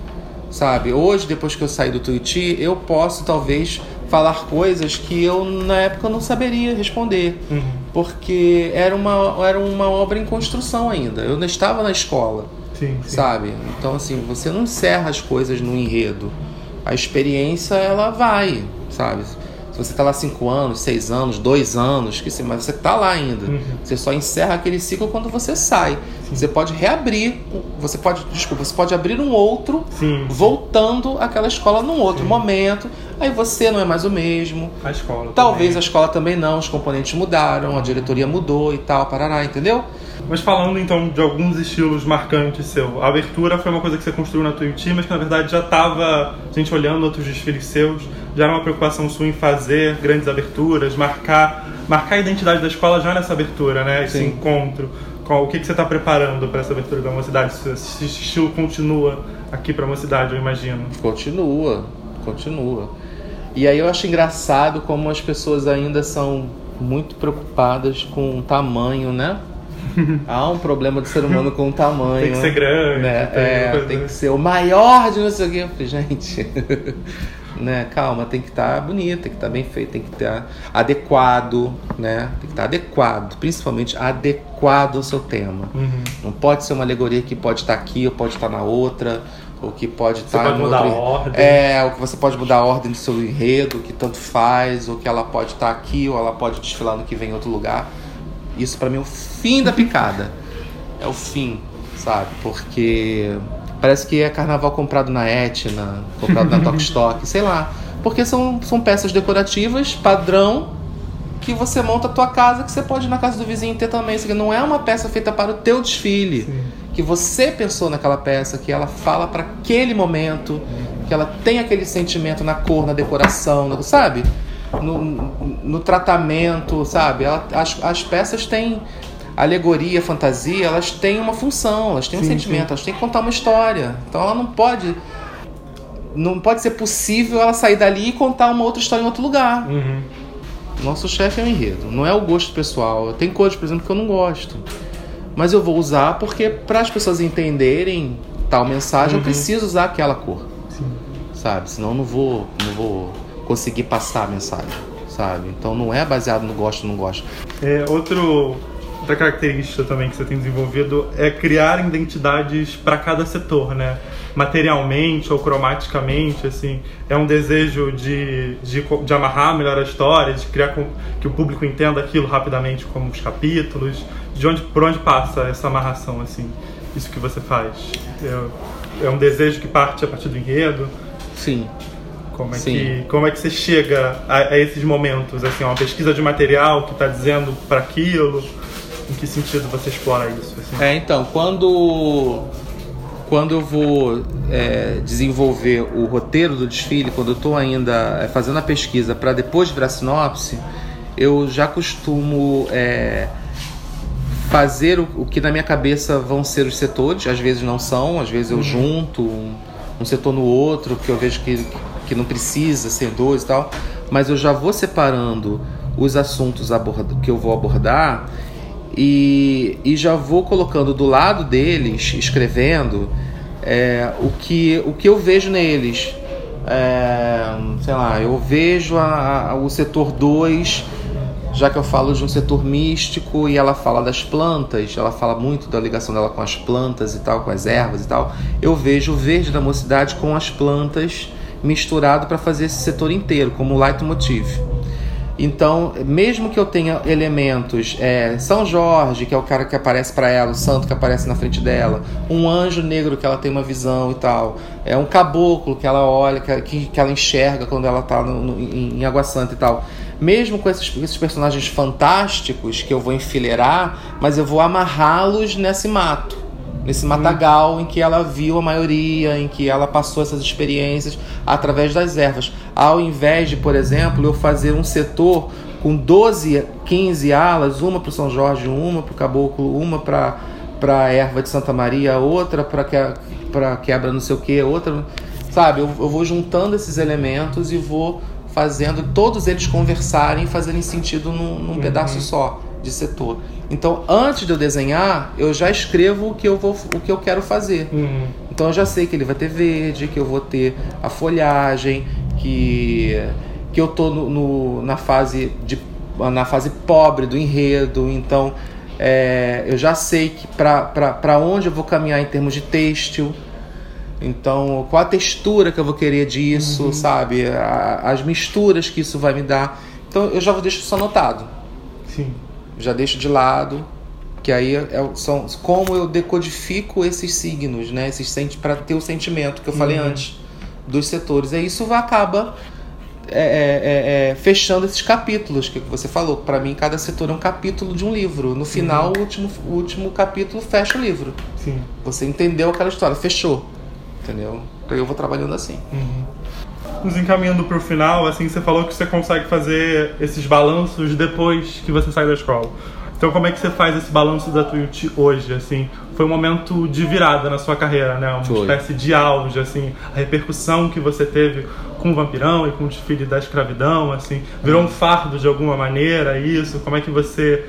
sabe? Hoje, depois que eu saí do Tuiuti, eu posso talvez falar coisas que eu na época não saberia responder, Uhum. porque era uma, era uma obra em construção ainda. Eu não estava na escola, Sim, sim. sabe? Então assim, você não encerra as coisas no enredo. A experiência ela vai, sabe? Se você tá lá cinco anos, seis anos, dois anos, que se- mas você tá lá ainda. Uhum. Você só encerra aquele ciclo quando você sai. Você pode reabrir, você pode, desculpa, você pode abrir um outro, Sim. voltando àquela escola num outro momento. Aí você não é mais o mesmo. A escola. Talvez a também. escola também não, os componentes mudaram, a diretoria mudou e tal, parará, entendeu? Mas falando então de alguns estilos marcantes seu, a abertura foi uma coisa que você construiu na Tuiuti, mas que na verdade já estava, a gente olhando outros desfiles seus, já era uma preocupação sua em fazer grandes aberturas, marcar, marcar a identidade da escola já nessa abertura, né? Esse Sim. encontro. Qual, o que, que você está preparando para essa abertura da mocidade? Se esse estilo continua aqui para a mocidade, eu imagino. Continua, continua. E aí eu acho engraçado como as pessoas ainda são muito preocupadas com o tamanho, né? Há um problema do ser humano com o tamanho. Tem que ser grande, Né? tem É, tem que ser o maior de não sei o quê. Gente, né? Calma, tem que estar bonito, tem que estar bem feito, tem que estar adequado, né? Tem que estar adequado, principalmente adequado ao seu tema. Uhum. Não pode ser uma alegoria que pode estar aqui ou pode estar na outra, ou que pode estar pode no mudar outro... a ordem. É, ou que você pode mudar a ordem do seu enredo, que tanto faz, ou que ela pode estar aqui, ou ela pode desfilar no que vem em outro lugar. Isso pra mim é o fim da picada. É o fim, sabe? Porque parece que é carnaval comprado na Etna, comprado na Tok Stock, sei lá. Porque são, são peças decorativas, padrão, que você monta a tua casa, que você pode ir na casa do vizinho ter também. Isso aqui não é uma peça feita para o teu desfile. Sim. Que você pensou naquela peça, que ela fala para aquele momento, que ela tem aquele sentimento na cor, na decoração, sabe? No, no tratamento, sabe? Ela- as, as peças têm alegoria, fantasia, elas têm uma função, elas têm um Sim, sentimento, elas têm que contar uma história. Então ela não pode. Não pode ser possível ela sair dali e contar uma outra história em outro lugar. Uhum. Nosso chefe é o enredo, não é o gosto pessoal. Tem cores, por exemplo, que eu não gosto. Mas eu vou usar porque para as pessoas entenderem tal mensagem, eu Uhum. preciso usar aquela cor, Sim. sabe? Senão eu não vou, não vou conseguir passar a mensagem, sabe? Então não é baseado no gosto ou não gosto. É, outro, outra característica também que você tem desenvolvido é criar identidades para cada setor, né? Materialmente ou cromaticamente, assim, é um desejo de, de, de amarrar melhor a história, de criar com, que o público entenda aquilo rapidamente como os capítulos, de onde por onde passa essa amarração, assim, isso que você faz. É, é um desejo que parte a partir do enredo. Sim. Como é, Sim. que, como é que você chega a, a esses momentos? Assim, uma pesquisa de material que está dizendo para aquilo? Em que sentido você explora isso? assim? É, então, quando quando eu vou é, desenvolver o roteiro do desfile, quando eu estou ainda é, fazendo a pesquisa para depois virar sinopse, eu já costumo é, fazer o, o que na minha cabeça vão ser os setores, às vezes não são, às vezes eu junto um, um setor no outro, que eu vejo que, que não precisa ser dois e tal, mas eu já vou separando os assuntos que eu vou abordar e, e já vou colocando do lado deles, escrevendo, é, o, que, o que eu vejo neles. É, sei lá, eu vejo a- a- o setor 2, já que eu falo de um setor místico e ela fala das plantas, ela fala muito da ligação dela com as plantas e tal, com as ervas e tal. Eu vejo o verde da mocidade com as plantas misturado para fazer esse setor inteiro, como leitmotiv. Então, mesmo que eu tenha elementos, é, São Jorge, que é o cara que aparece para ela, o santo que aparece na frente dela, um anjo negro que ela tem uma visão e tal, é um caboclo que ela olha, que, que ela enxerga quando ela tá no, no, em, em Água Santa e tal. Mesmo com esses, esses personagens fantásticos que eu vou enfileirar, mas eu vou amarrá-los nesse mato nesse matagal em que ela viu a maioria, em que ela passou essas experiências através das ervas. Ao invés de, por exemplo, eu fazer um setor com 12, 15 alas, uma para o São Jorge, uma para o Caboclo, uma para para a erva de Santa Maria, outra para que, para quebra não sei o que, outra, sabe? Eu, eu vou juntando esses elementos e vou fazendo todos eles conversarem e fazerem sentido num, num uhum. pedaço só de setor. Então, antes de eu desenhar, eu já escrevo o que eu, vou, o que eu quero fazer. Uhum. Então, eu já sei que ele vai ter verde, que eu vou ter a folhagem, que, que eu tô no, no na, fase de, na fase pobre do enredo. Então, é, eu já sei que para onde eu vou caminhar em termos de têxtil. Então, qual a textura que eu vou querer disso, uhum. sabe? A, as misturas que isso vai me dar. Então, eu já vou deixar isso anotado. Sim já deixo de lado, que aí é, são como eu decodifico esses signos, né? Esses para ter o sentimento que eu falei uhum. antes dos setores. E isso acaba é, é, é, é, fechando esses capítulos que você falou. Para mim, cada setor é um capítulo de um livro. No final, uhum. o, último, o último capítulo fecha o livro. Sim. Você entendeu aquela história, fechou. Entendeu? Então eu vou trabalhando assim. Uhum nos encaminhando para o final, assim, você falou que você consegue fazer esses balanços depois que você sai da escola. Então, como é que você faz esse balanço da Twitch hoje, assim? Foi um momento de virada na sua carreira, né? Uma Foi. espécie de auge, assim. A repercussão que você teve com o Vampirão e com o desfile da escravidão, assim. Virou um fardo de alguma maneira, isso? Como é que você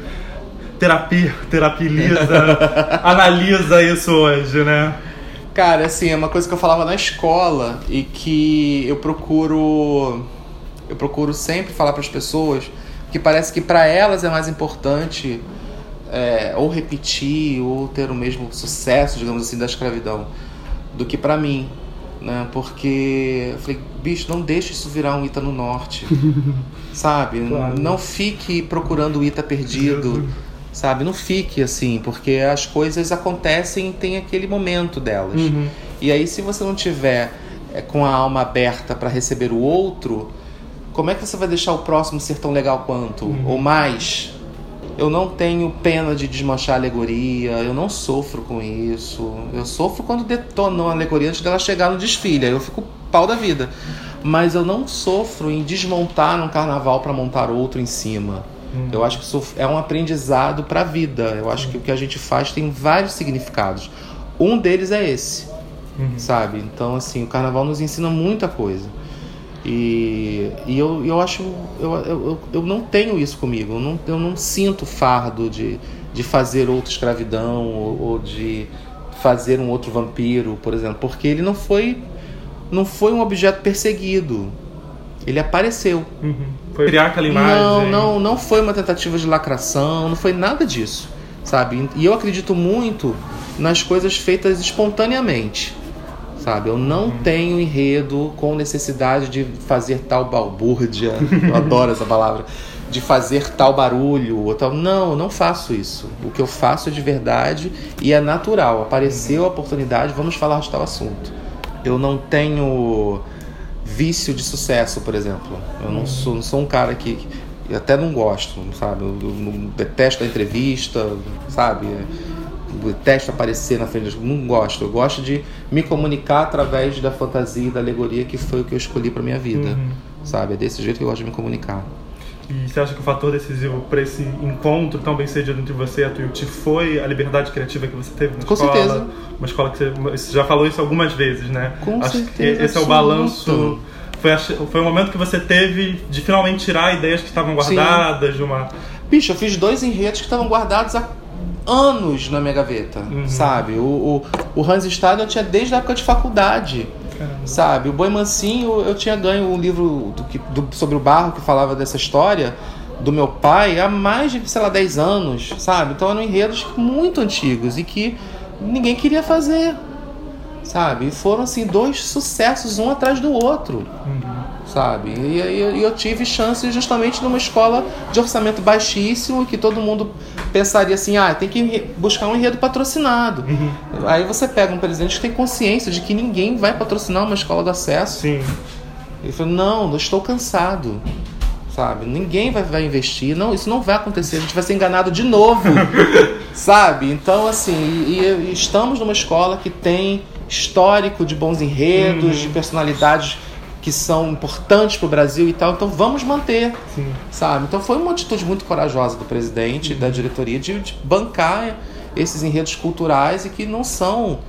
terapia, terapiliza, analisa isso hoje, né? Cara, assim, é uma coisa que eu falava na escola e que eu procuro eu procuro sempre falar para as pessoas que parece que para elas é mais importante é, ou repetir ou ter o mesmo sucesso, digamos assim, da escravidão do que para mim, né? Porque eu falei, bicho, não deixe isso virar um Ita no norte, sabe? Claro. Não fique procurando o Ita perdido. Sabe? Não fique assim, porque as coisas acontecem e tem aquele momento delas. Uhum. E aí, se você não tiver é, com a alma aberta para receber o outro, como é que você vai deixar o próximo ser tão legal quanto? Uhum. Ou mais? Eu não tenho pena de desmanchar a alegoria, eu não sofro com isso. Eu sofro quando detonam a alegoria antes dela chegar no desfile, aí eu fico pau da vida. Mas eu não sofro em desmontar um carnaval para montar outro em cima. Eu acho que isso é um aprendizado para a vida. Eu acho que o que a gente faz tem vários significados. Um deles é esse, uhum. sabe? Então, assim, o carnaval nos ensina muita coisa. E, e eu, eu acho. Eu, eu, eu não tenho isso comigo. Eu não, eu não sinto fardo de, de fazer outra escravidão ou, ou de fazer um outro vampiro, por exemplo, porque ele não foi não foi um objeto perseguido. Ele apareceu. Uhum. Foi criar aquela imagem. Não, não, não foi uma tentativa de lacração, não foi nada disso, sabe? E eu acredito muito nas coisas feitas espontaneamente, sabe? Eu não uhum. tenho enredo com necessidade de fazer tal balbúrdia, eu adoro essa palavra, de fazer tal barulho ou tal. Não, eu não faço isso. O que eu faço é de verdade e é natural. Apareceu a oportunidade, vamos falar de tal assunto. Eu não tenho vício de sucesso, por exemplo. Eu não sou, não sou um cara que. Eu até não gosto, sabe? Eu, eu detesto a entrevista, sabe? Eu detesto aparecer na frente. Não gosto. Eu gosto de me comunicar através da fantasia e da alegoria que foi o que eu escolhi para minha vida, uhum. sabe? É desse jeito que eu gosto de me comunicar. E você acha que o fator decisivo para esse encontro tão bem sucedido entre você e a Tuiuti foi a liberdade criativa que você teve na Com escola? certeza. Uma escola que você, já falou isso algumas vezes, né? Com acho certeza. que esse é o balanço. Foi, foi o momento que você teve de finalmente tirar ideias que estavam guardadas Sim. de uma. Bicho, eu fiz dois enredos que estavam guardados há anos na minha gaveta, uhum. sabe? O, o, o Hans Stade eu tinha desde a época de faculdade. Caramba. Sabe? O Boi Mansinho, eu tinha ganho um livro do, do, sobre o barro que falava dessa história do meu pai há mais de, sei lá, 10 anos, sabe? Então eram enredos muito antigos e que ninguém queria fazer, sabe? E foram, assim, dois sucessos um atrás do outro. Uhum. sabe? E, e, e eu tive chance justamente numa escola de orçamento baixíssimo, que todo mundo pensaria assim, ah, tem que buscar um enredo patrocinado. Uhum. Aí você pega um presidente que tem consciência de que ninguém vai patrocinar uma escola do acesso. Sim. Ele falou, não, eu estou cansado. Sabe? Ninguém vai, vai investir. Não, isso não vai acontecer. A gente vai ser enganado de novo. sabe? Então, assim, e, e estamos numa escola que tem histórico de bons enredos, Uhum. de personalidades que são importantes para o Brasil e tal. Então vamos manter, Sim. sabe? Então foi uma atitude muito corajosa do presidente e da diretoria de, de bancar esses enredos culturais e que não são,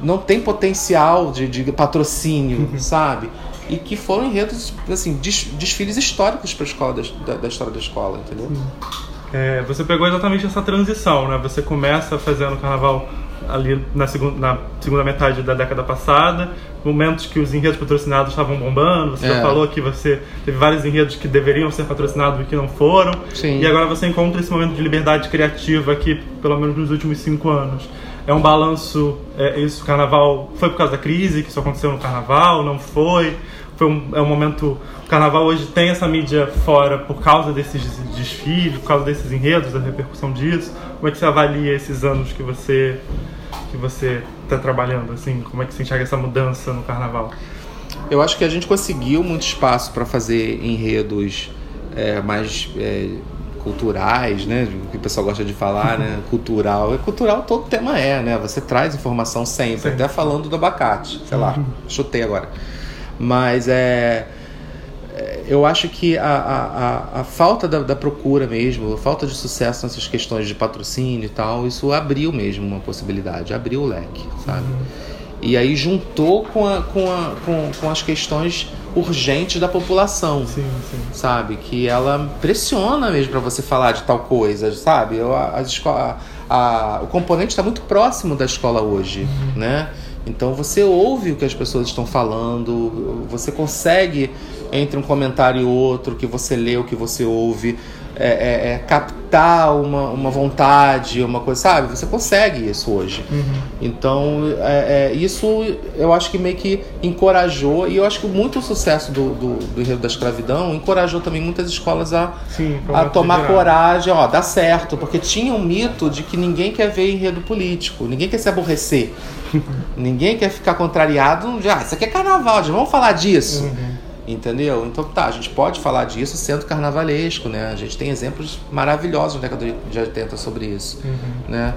não tem potencial de, de patrocínio, sabe? E que foram enredos, assim, des- desfiles históricos para a escola da, da- da história da escola, entendeu? É, você pegou exatamente essa transição, né? Você começa fazendo carnaval ali na segunda, na segunda metade da década passada, momentos que os enredos patrocinados estavam bombando. Você já É. falou que você teve vários enredos que deveriam ser patrocinados e que não foram. Sim. E agora você encontra esse momento de liberdade criativa aqui, pelo menos nos últimos cinco anos. É um balanço, é, isso, carnaval foi por causa da crise, que isso aconteceu no carnaval, não foi? Foi um, é um momento. O carnaval hoje tem essa mídia fora por causa desses desfiles, por causa desses enredos, da repercussão disso. Como é que você avalia esses anos que você que você está trabalhando? Assim, como é que você enxerga essa mudança no carnaval? Eu acho que a gente conseguiu muito espaço para fazer enredos é, mais é, culturais, né? O que o pessoal gosta de falar, né? Cultural. É cultural todo tema é, né? Você traz informação sempre, Sim. até falando do abacate, sei lá, chutei agora. Mas é. Eu acho que a, a, a, falta da, da procura mesmo, a falta de sucesso nessas questões de patrocínio e tal, isso abriu mesmo uma possibilidade, abriu o leque, sabe? E aí juntou com, a, com, a, com, com as questões urgentes da população, Sim, sim. sabe? Que ela pressiona mesmo para você falar de tal coisa, sabe? Eu, a, a- a- o componente está muito próximo da escola hoje, né? Então você ouve o que as pessoas estão falando, você consegue, entre um comentário e outro, que você lê, o que você ouve, é, é- é captar uma, uma vontade, uma coisa, sabe? Você consegue isso hoje. Então, é, é, isso eu acho que meio que encorajou, e eu acho que muito o sucesso do, do, do enredo da escravidão encorajou também muitas escolas a, Sim, a tomar coragem, ó, dá certo, porque tinha um mito de que ninguém quer ver enredo político, ninguém quer se aborrecer, ninguém quer ficar contrariado, já, isso aqui é carnaval, já vamos falar disso. Entendeu? Então tá, a gente pode falar disso sendo carnavalesco, né? A gente tem exemplos maravilhosos na década de 80 sobre isso, né?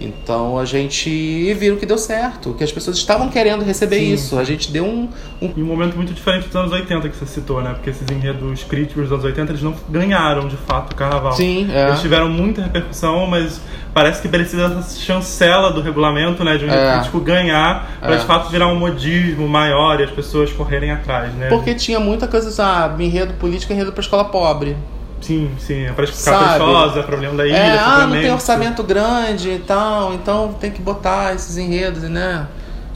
Então a gente viram que deu certo, que as pessoas estavam querendo receber Sim. isso. A gente deu um, um E um momento muito diferente dos anos 80 que você citou, né? Porque esses enredos críticos dos anos 80, eles não ganharam, de fato, o carnaval. Sim, é. Eles tiveram muita repercussão, mas parece que precisa dessa chancela do regulamento, né? De um enredo É. crítico ganhar, pra É. de fato virar um modismo maior e as pessoas correrem atrás, né? Porque tinha muita coisa, ah, enredo político, enredo pra escola pobre. Sim, sim, é caprichosa, é problema da ilha, É, ah, não tem orçamento grande e tal, então tem que botar esses enredos, né?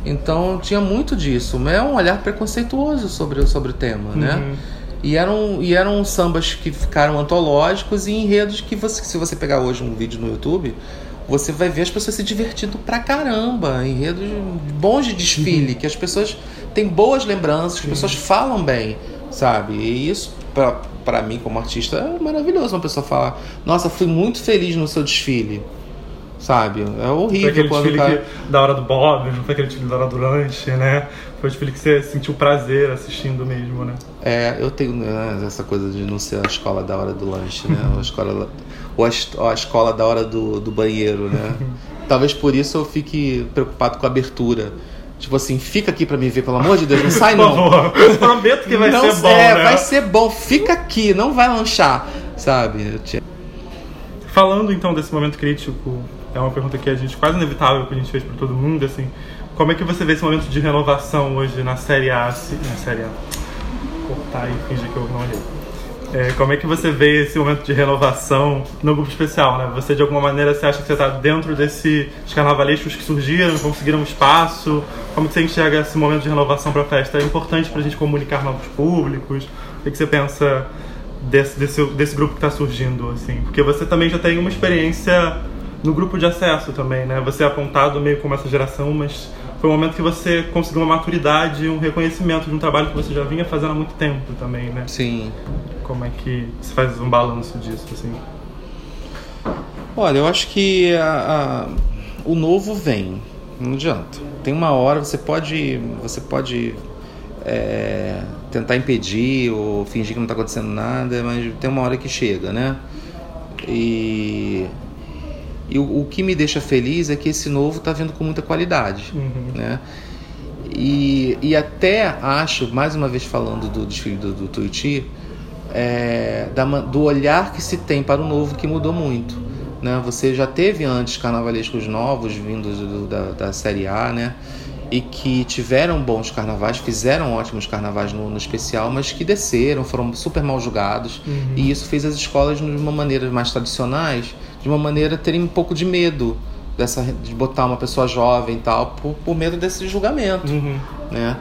Então tinha muito disso. mas É um olhar preconceituoso sobre, sobre o tema, né? Uhum. E eram, e eram sambas que ficaram antológicos e enredos que você, se você pegar hoje um vídeo no YouTube, você vai ver as pessoas se divertindo pra caramba. Enredos bons de desfile, que as pessoas têm boas lembranças, as pessoas falam bem, sabe? E isso, pra, pra mim, como artista, é maravilhoso. Uma pessoa falar, nossa, fui muito feliz no seu desfile. Sabe? É Foi horrível aquele quando o desfile cara... que- da hora do Bob, não foi aquele desfile da hora do lanche, né? Foi o desfile que você sentiu prazer assistindo mesmo, né? É, eu tenho né, essa coisa de não ser a escola da hora do lanche, né? Ou a escola, ou a escola da hora do, do banheiro, né? Talvez por isso eu fique preocupado com a abertura. Tipo assim, fica aqui pra me ver, pelo amor de Deus, não sai Por não. favor, prometo que vai não, ser bom, é, né? vai ser bom, fica aqui, não vai lanchar, sabe? Eu Falando então desse momento crítico, é uma pergunta que a gente quase inevitável que a gente fez para todo mundo, assim, como é que você vê esse momento de renovação hoje na Série A, na Série A, cortar e fingir que eu não olhei. É, como é que você vê esse momento de renovação no grupo especial, né? Você de alguma maneira você acha que você está dentro desses carnavalescos que surgiram, conseguiram espaço? Como que você enxerga esse momento de renovação para a festa? É importante para a gente comunicar novos públicos? O que, que você pensa desse, desse, desse grupo que está surgindo, assim? Porque você também já tem uma experiência no grupo de acesso também, né? Você é apontado meio como essa geração, mas foi um momento que você conseguiu uma maturidade, um reconhecimento de um trabalho que você já vinha fazendo há muito tempo também, né? Sim. Como é que você faz um balanço disso, assim? Olha, eu acho que a, a, o novo vem, não adianta. Tem uma hora você pode, você pode é, tentar impedir ou fingir que não está acontecendo nada, mas tem uma hora que chega, né? E e o, o, que me deixa feliz é que esse novo está vindo com muita qualidade, uhum. né? E, e até acho, mais uma vez falando do desfile do, do Tuiuti, é, da, do olhar que se tem para o novo que mudou muito. Né? Você já teve antes carnavalescos novos vindos do, da, da Série A, né? e que tiveram bons carnavais, fizeram ótimos carnavais no, no especial, mas que desceram, foram super mal julgados. Uhum. E isso fez as escolas, de uma maneira mais tradicionais, de uma maneira terem um pouco de medo dessa de botar uma pessoa jovem e tal por, por medo desse julgamento uhum. né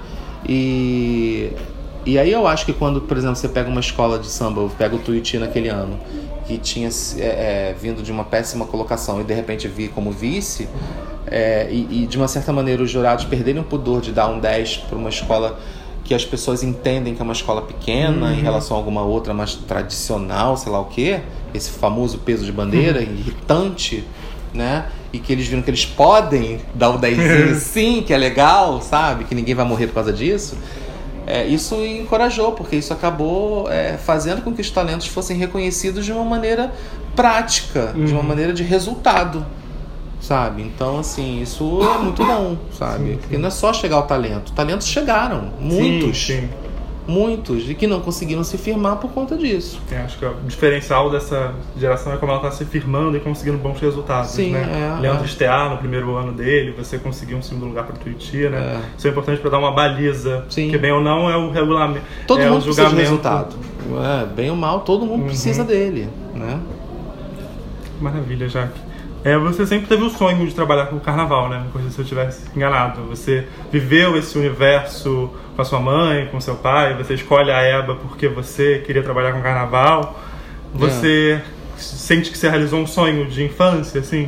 e e aí eu acho que quando por exemplo você pega uma escola de samba pega o Tuiuti naquele ano que tinha é, é, vindo de uma péssima colocação e de repente vi como vice é, e, e, de uma certa maneira os jurados perderem o pudor de dar um 10 para uma escola que as pessoas entendem que é uma escola pequena uhum. em relação a alguma outra mais tradicional, sei lá o que, esse famoso peso de bandeira uhum. irritante, né? E que eles viram que eles podem dar o 10 sim, que é legal, sabe? Que ninguém vai morrer por causa disso. É, isso encorajou, porque isso acabou é, fazendo com que os talentos fossem reconhecidos de uma maneira prática, uhum. de uma uhum. maneira de resultado sabe? Então, assim, isso é muito bom, sabe? Sim, sim. Porque não é só chegar ao talento. Talentos chegaram, muitos. Sim, muitos, e que não conseguiram se firmar por conta disso. É, acho que o diferencial dessa geração é como ela está se firmando e conseguindo bons resultados, Sim, né? É, Leandro é. Stear, no primeiro ano dele, você conseguiu um segundo lugar para o Tuiuti, né? É. Isso é importante para dar uma baliza, Sim. que bem ou não é o regulamento, todo é mundo o julgamento. Precisa de resultado. É, bem ou mal, todo mundo uhum. precisa dele, né? Maravilha, Jaque. É, você sempre teve o sonho de trabalhar com o carnaval, né? Coisa se eu tivesse enganado. Você viveu esse universo com a sua mãe, com seu pai, você escolhe a EBA porque você queria trabalhar com carnaval. Você é. sente que você realizou um sonho de infância, assim?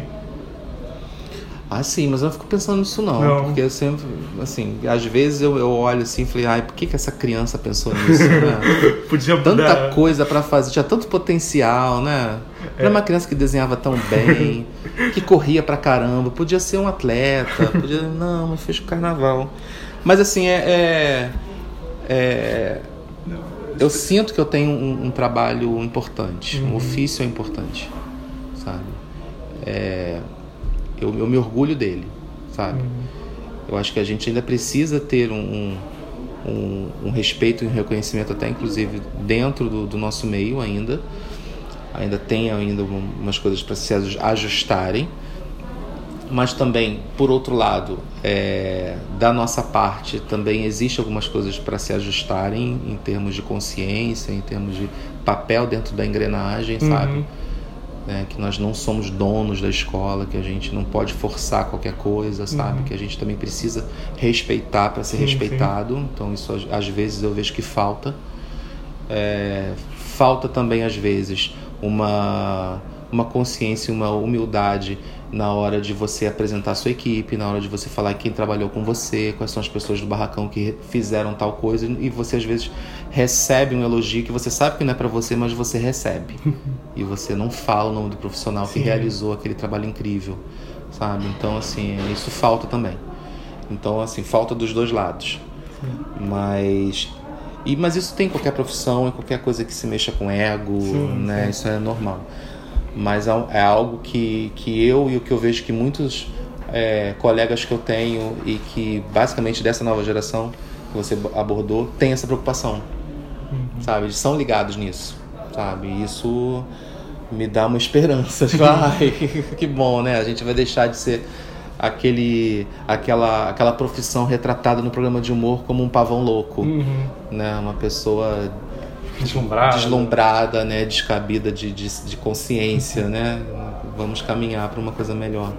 Ah, sim, mas eu não fico pensando nisso não, não. porque eu sempre, assim, às vezes eu, eu olho assim e falei, ai, por que, que essa criança pensou nisso, né? Podia Tanta dar... coisa para fazer, tinha tanto potencial, né? Era é. uma criança que desenhava tão bem, que corria pra caramba, podia ser um atleta, podia, não, mas fez o carnaval. Mas assim, é, é, é eu sinto que eu tenho um, um trabalho importante, uhum. um ofício importante, sabe? É, eu, eu me orgulho dele, sabe? Uhum. Eu acho que a gente ainda precisa ter um, um, um respeito e um reconhecimento até inclusive dentro do, do nosso meio ainda. Ainda tem ainda umas coisas para se ajustarem, mas também, por outro lado, é, da nossa parte, também existe algumas coisas para se ajustarem em termos de consciência, em termos de papel dentro da engrenagem, uhum. sabe? Né, que nós não somos donos da escola, que a gente não pode forçar qualquer coisa, sabe? Uhum. Que a gente também precisa respeitar para ser sim, respeitado. Sim. Então isso às vezes eu vejo que falta. É, falta também às vezes uma uma consciência, uma humildade na hora de você apresentar a sua equipe, na hora de você falar quem trabalhou com você, quais são as pessoas do barracão que fizeram tal coisa, e você às vezes recebe um elogio que você sabe que não é para você, mas você recebe. e você não fala o nome do profissional Sim. que realizou aquele trabalho incrível, sabe? Então, assim, isso falta também. Então, assim, falta dos dois lados. Sim. Mas e, mas isso tem em qualquer profissão, em qualquer coisa que se mexa com ego, sim, né? Sim. Isso é normal mas é, é algo que, que eu e o que eu vejo que muitos é, colegas que eu tenho e que basicamente dessa nova geração que você abordou tem essa preocupação, uhum. sabe? Eles são ligados nisso, sabe? Isso me dá uma esperança. Tipo, ai, que bom, né? A gente vai deixar de ser aquele aquela aquela profissão retratada no programa de humor como um pavão louco, uhum. né? Uma pessoa deslumbrada, deslumbrada né? Descabida de, de, de consciência, né? Vamos caminhar para uma coisa melhor.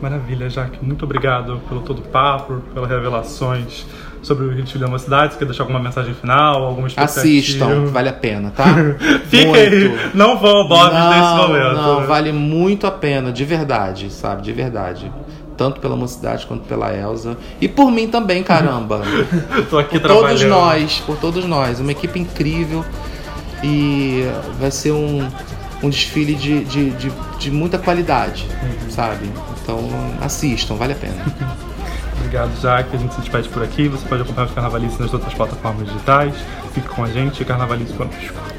Maravilha, Jaque. Muito obrigado pelo todo o papo, pelas revelações sobre o Rio de Janeiro cidade. Você quer deixar alguma mensagem final, alguma? Assistam, vale a pena, tá? Fiquem aí, não vão ao Bob nesse momento. Não, vale muito a pena, de verdade, sabe? De verdade. Tanto pela mocidade quanto pela Elsa. E por mim também, caramba. Tô aqui por todos nós, por todos nós. Uma equipe incrível. E vai ser um, um desfile de, de, de, de muita qualidade, sabe? Então assistam, vale a pena. Obrigado, Jaque. A gente se despede por aqui. Você pode acompanhar os Carnavalistas nas outras plataformas digitais. Fique com a gente carnavalize conosco.